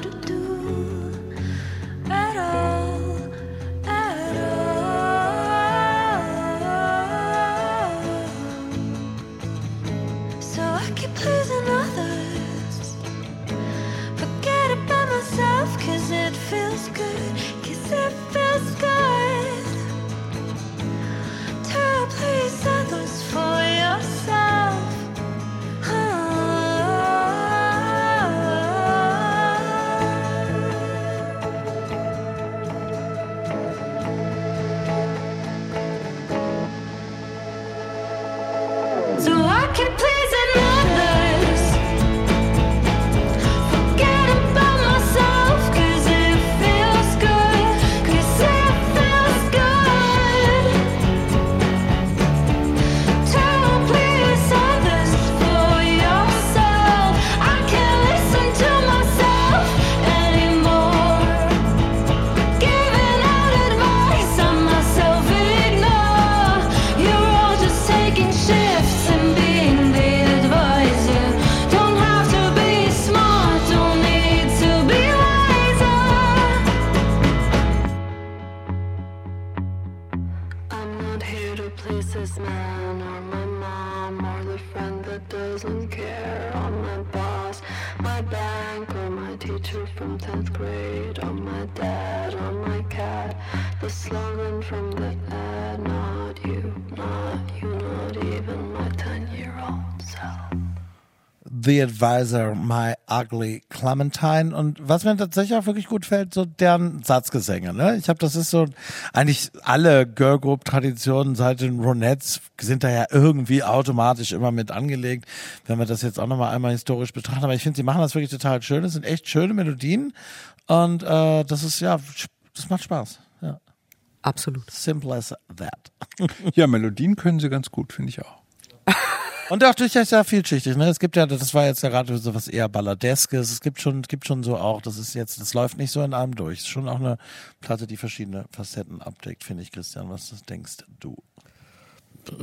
The Advisor, My Ugly Clementine. Und was mir tatsächlich auch wirklich gut fällt, so deren Satzgesänge. Ne? Ich habe, das ist so, eigentlich alle Girl Group Traditionen seit den Ronettes sind da ja irgendwie automatisch immer mit angelegt, wenn wir das jetzt auch nochmal einmal historisch betrachten. Aber ich finde, sie machen das wirklich total schön. Es sind echt schöne Melodien. Und äh, das ist, ja, das macht Spaß. Ja. Absolut. Simple as that. Ja, Melodien können sie ganz gut, finde ich auch. [LAUGHS] Und auch durchaus sehr vielschichtig. Ne? Es gibt ja, das war jetzt ja gerade so was eher Balladeskes. Es gibt schon, gibt schon so auch, das ist jetzt, das läuft nicht so in einem durch. Es ist schon auch eine Platte, die verschiedene Facetten abdeckt, finde ich, Christian. Was denkst du?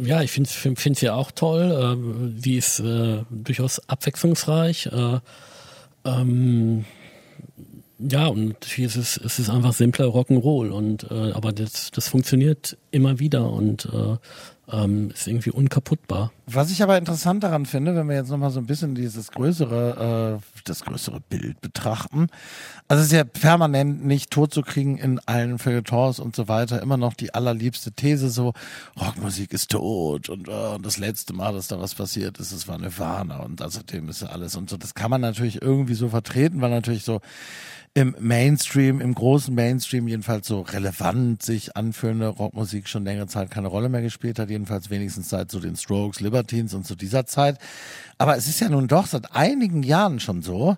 Ja, ich finde find, find sie auch toll. Ähm, die ist äh, durchaus abwechslungsreich. Äh, ähm, ja, und hier ist es, es ist einfach simpler Rock'n'Roll äh, aber das, das funktioniert immer wieder und äh, ähm, ist irgendwie unkaputtbar. Was ich aber interessant daran finde, wenn wir jetzt nochmal so ein bisschen dieses größere, äh, das größere Bild betrachten, also es ist ja permanent nicht totzukriegen in allen Feuilletons und so weiter, immer noch die allerliebste These so, Rockmusik ist tot und, äh, und das letzte Mal, dass da was passiert ist, es war Nirvana und außerdem ist ja alles und so. Das kann man natürlich irgendwie so vertreten, weil natürlich so im Mainstream, im großen Mainstream jedenfalls so relevant sich anführende Rockmusik schon längere Zeit keine Rolle mehr gespielt hat, jedenfalls wenigstens seit so den Strokes, Libertines und zu dieser Zeit. Aber es ist ja nun doch seit einigen Jahren schon so,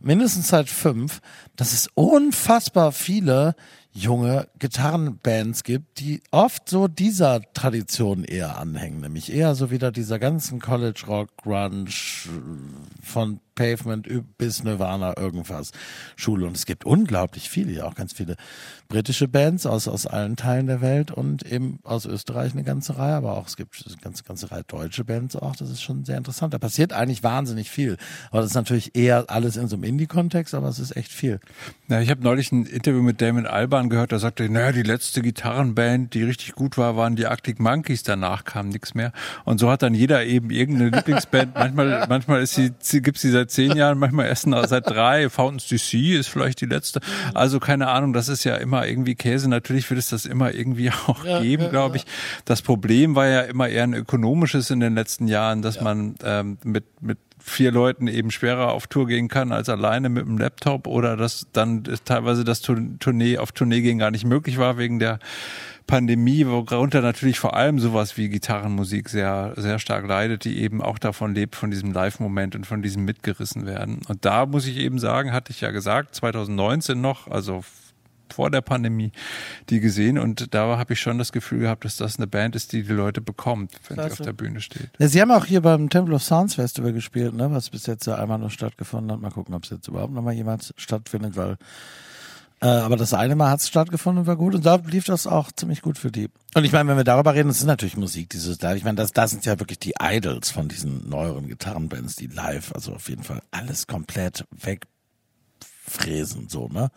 mindestens seit fünf, dass es unfassbar viele junge Gitarrenbands gibt, die oft so dieser Tradition eher anhängen, nämlich eher so wieder dieser ganzen College Rock Grunge von Pavement bis Nirvana irgendwas Schule und es gibt unglaublich viele, ja auch ganz viele britische Bands aus aus allen Teilen der Welt und eben aus Österreich eine ganze Reihe, aber auch es gibt eine ganze ganze Reihe deutsche Bands auch, das ist schon sehr interessant. Da passiert eigentlich wahnsinnig viel, aber das ist natürlich eher alles in so einem Indie-Kontext, aber es ist echt viel. Ja, ich habe neulich ein Interview mit Damon Alban gehört, da sagte er, naja, die letzte Gitarrenband, die richtig gut war, waren die Arctic Monkeys, danach kam nichts mehr. Und so hat dann jeder eben irgendeine Lieblingsband. manchmal, manchmal ist sie, sie gibt's sie seit zehn Jahren, manchmal erst seit drei. Fountains DC ist vielleicht die letzte. Also keine Ahnung, das ist ja immer irgendwie Käse. Natürlich wird es das immer irgendwie [LAUGHS] auch Ja, geben, ja, glaube ich. Das Problem war ja immer eher ein ökonomisches in den letzten Jahren, dass man ähm, mit, mit vier Leuten eben schwerer auf Tour gehen kann als alleine mit dem Laptop oder dass dann teilweise das Tour- Tournee auf Tournee gehen gar nicht möglich war wegen der Pandemie, worunter natürlich vor allem sowas wie Gitarrenmusik sehr, sehr stark leidet, die eben auch davon lebt, von diesem Live-Moment und von diesem mitgerissen werden. Und da muss ich eben sagen, hatte ich ja gesagt, 2019 noch, also vor der Pandemie, die gesehen und da habe ich schon das Gefühl gehabt, dass das eine Band ist, die die Leute bekommt, wenn sie Klasse. auf der Bühne steht. Ja, Sie haben auch hier beim Temple of Sounds Festival gespielt, ne, was bis jetzt ja einmal noch stattgefunden hat. Mal gucken, ob es jetzt überhaupt noch mal jemals stattfindet, weil äh, aber das eine Mal hat es stattgefunden und war gut und da lief das auch ziemlich gut für die. Und ich meine, wenn wir darüber reden, das ist natürlich Musik, dieses live. Ich meine, das, das sind ja wirklich die Idols von diesen neueren Gitarrenbands, die live, also auf jeden Fall alles komplett wegfräsen, so, ne?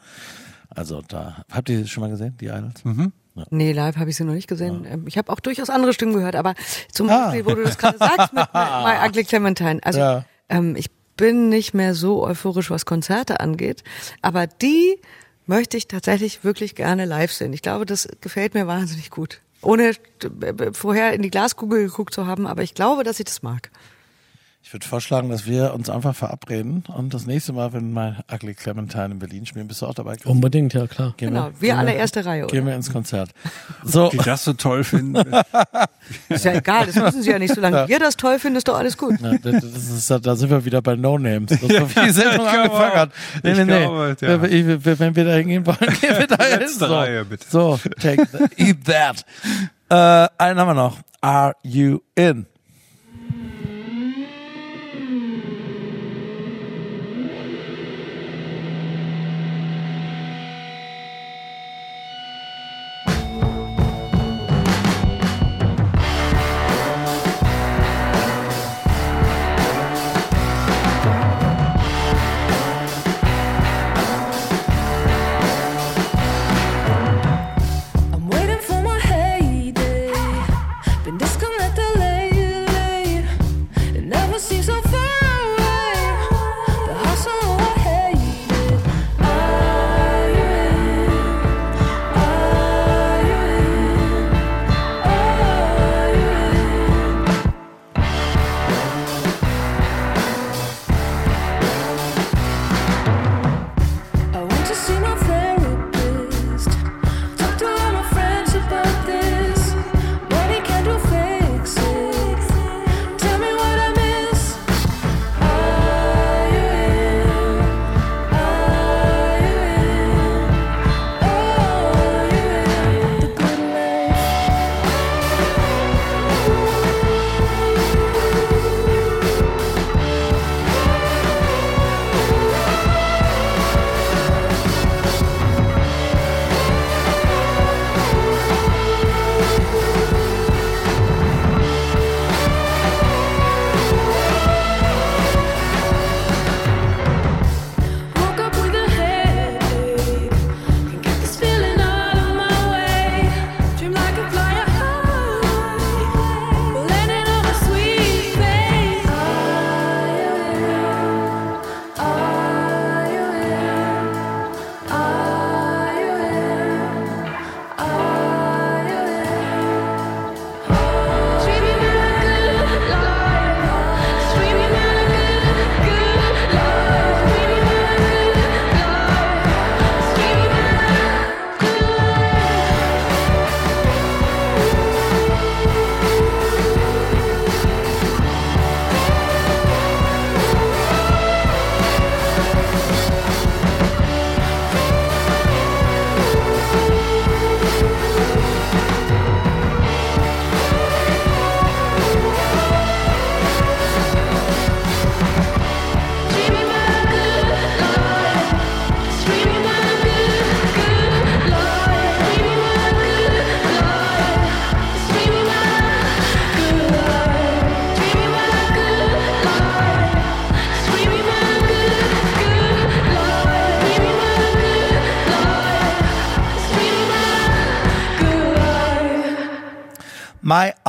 Also da, habt ihr das schon mal gesehen, die Idols? Mhm. Nee, live habe ich sie noch nicht gesehen. Ähm, Ich habe auch durchaus andere Stimmen gehört, aber zum Ah. Beispiel, wo du das gerade sagst mit [LAUGHS] My Ugly Clementine. Also Ja. ähm, ich bin nicht mehr so euphorisch, was Konzerte angeht, aber die möchte ich tatsächlich wirklich gerne live sehen. Ich glaube, das gefällt mir wahnsinnig gut. Ohne äh, vorher in die Glaskugel geguckt zu haben, aber ich glaube, dass ich das mag. Ich würde vorschlagen, dass wir uns einfach verabreden und das nächste Mal, wenn mal Ugly Clementine in Berlin spielen, bist du auch dabei? Chris? Unbedingt, ja klar. Gehen Genau, wir alle erste Reihe, oder? Gehen wir ins Konzert. So, Die das so toll finden. [LAUGHS] Ist ja egal, das müssen sie ja nicht. Solange ihr das toll findet, ist doch alles gut. na, das ist, da sind wir wieder bei No Names. Das [LAUGHS] ist so wie die Sendung glaube angefangen hat. Nee, nee, nee. glaube, ja. Wenn wir- Wenn wir da hingehen wollen, [LAUGHS] gehen wir da hin. Letzte So, Reihe, bitte. so take the, eat that. Äh, einen haben wir noch. Are you in?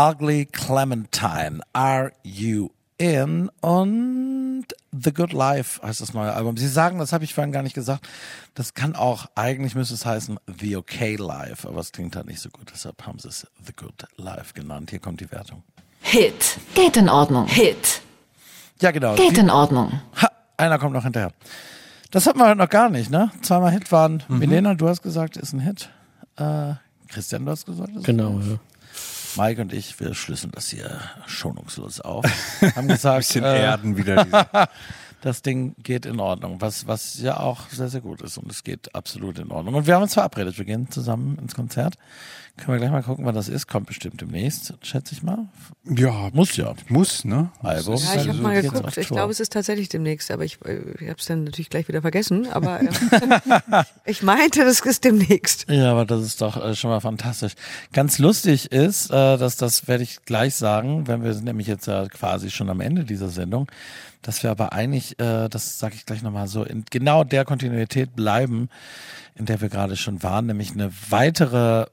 Ugly Clementine, Are You In? Und The Good Life heißt das neue Album. Sie sagen, das habe ich vorhin gar nicht gesagt, das kann auch, eigentlich müsste es heißen The Okay Life, aber es klingt halt nicht so gut, deshalb haben sie es The Good Life genannt. Hier kommt die Wertung. Hit. Geht in Ordnung. Hit. Ja, genau. Geht Die- in Ordnung. Ha, einer kommt noch hinterher. Das hatten wir heute noch gar nicht, ne? Zweimal Hit waren. Mhm. Milena, du hast gesagt, ist ein Hit. Äh, Christian, du hast gesagt, ist Genau, ein Hit. ja. Mike und ich, wir schlüsseln das hier schonungslos auf. [LAUGHS] Haben gesagt, Bisschen erden wieder [LAUGHS] das Ding geht in Ordnung, was, was ja auch sehr, sehr gut ist und es geht absolut in Ordnung. Und wir haben uns verabredet, wir gehen zusammen ins Konzert. Können wir gleich mal gucken, wann das ist. Kommt bestimmt demnächst, schätze ich mal. Ja, muss ja. Muss, ne? Album. Ja, ich habe Also mal geguckt. Ich glaube, es ist tatsächlich demnächst, aber ich, äh, ich habe es dann natürlich gleich wieder vergessen. Aber äh, [LAUGHS] ich meinte, das ist demnächst. Ja, aber das ist doch äh, schon mal fantastisch. Ganz lustig ist, äh, dass das werde ich gleich sagen, wenn wir sind nämlich jetzt ja quasi schon am Ende dieser Sendung, dass wir aber eigentlich, äh, das sage ich gleich nochmal so, in genau der Kontinuität bleiben, in der wir gerade schon waren, nämlich eine weitere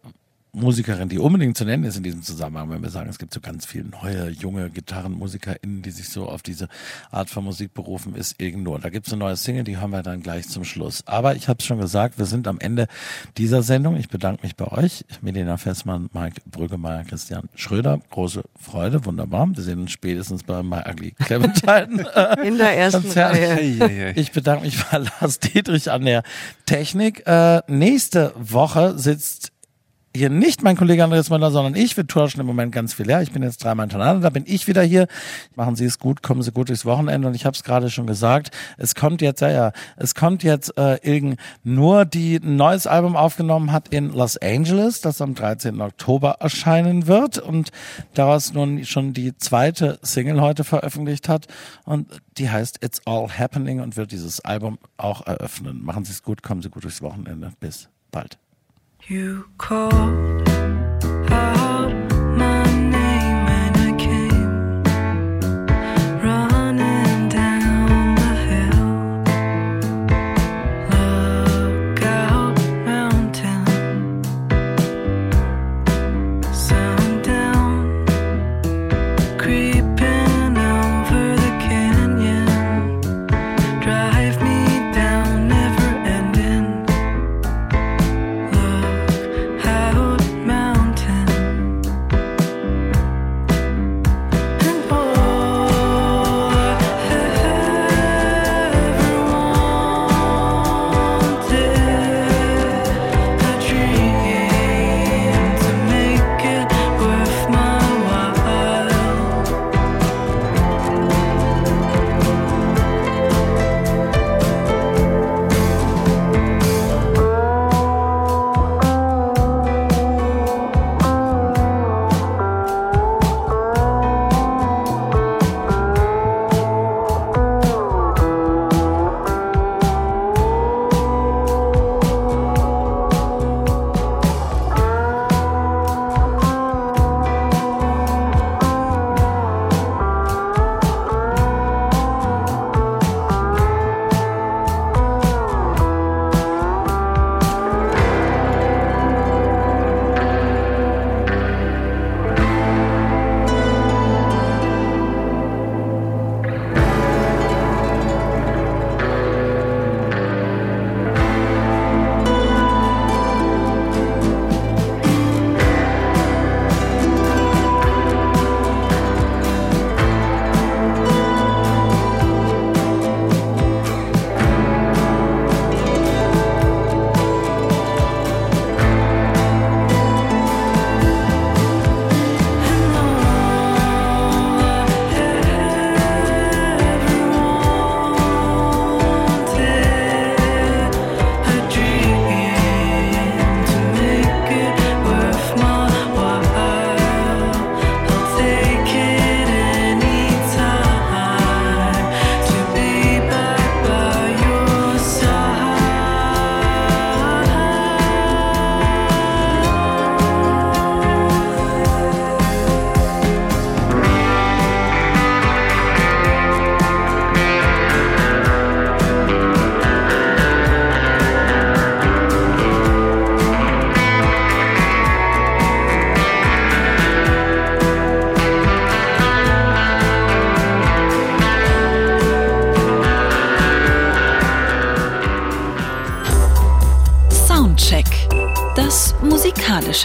Musikerin, die unbedingt zu nennen ist in diesem Zusammenhang, wenn wir sagen, es gibt so ganz viele neue, junge GitarrenmusikerInnen, die sich so auf diese Art von Musik berufen, ist Ignor. Da gibt es eine neue Single, die hören wir dann gleich zum Schluss. Aber ich habe es schon gesagt, wir sind am Ende dieser Sendung. Ich bedanke mich bei euch, Melina Fessmann, Mike Brüggemeier, Christian Schröder. Große Freude, wunderbar. Wir sehen uns spätestens bei My Ugly Clementine. äh, [LAUGHS] In der ersten Konzert. Reihe. Ich bedanke mich bei Lars Dietrich an der Technik. Äh, nächste Woche sitzt hier nicht mein Kollege Andreas Müller, sondern ich. Wir tauschen im Moment ganz viel leer. Ich bin jetzt dreimal hintereinander, da bin ich wieder hier. Machen Sie es gut, kommen Sie gut durchs Wochenende. Und ich habe es gerade schon gesagt, es kommt jetzt, ja, ja, es kommt jetzt äh, Ilgen nur, die ein neues Album aufgenommen hat in Los Angeles, das am 13. Oktober erscheinen wird und daraus nun schon die zweite Single heute veröffentlicht hat. Und die heißt It's All Happening und wird dieses Album auch eröffnen. Machen Sie es gut, kommen Sie gut durchs Wochenende. Bis bald. You called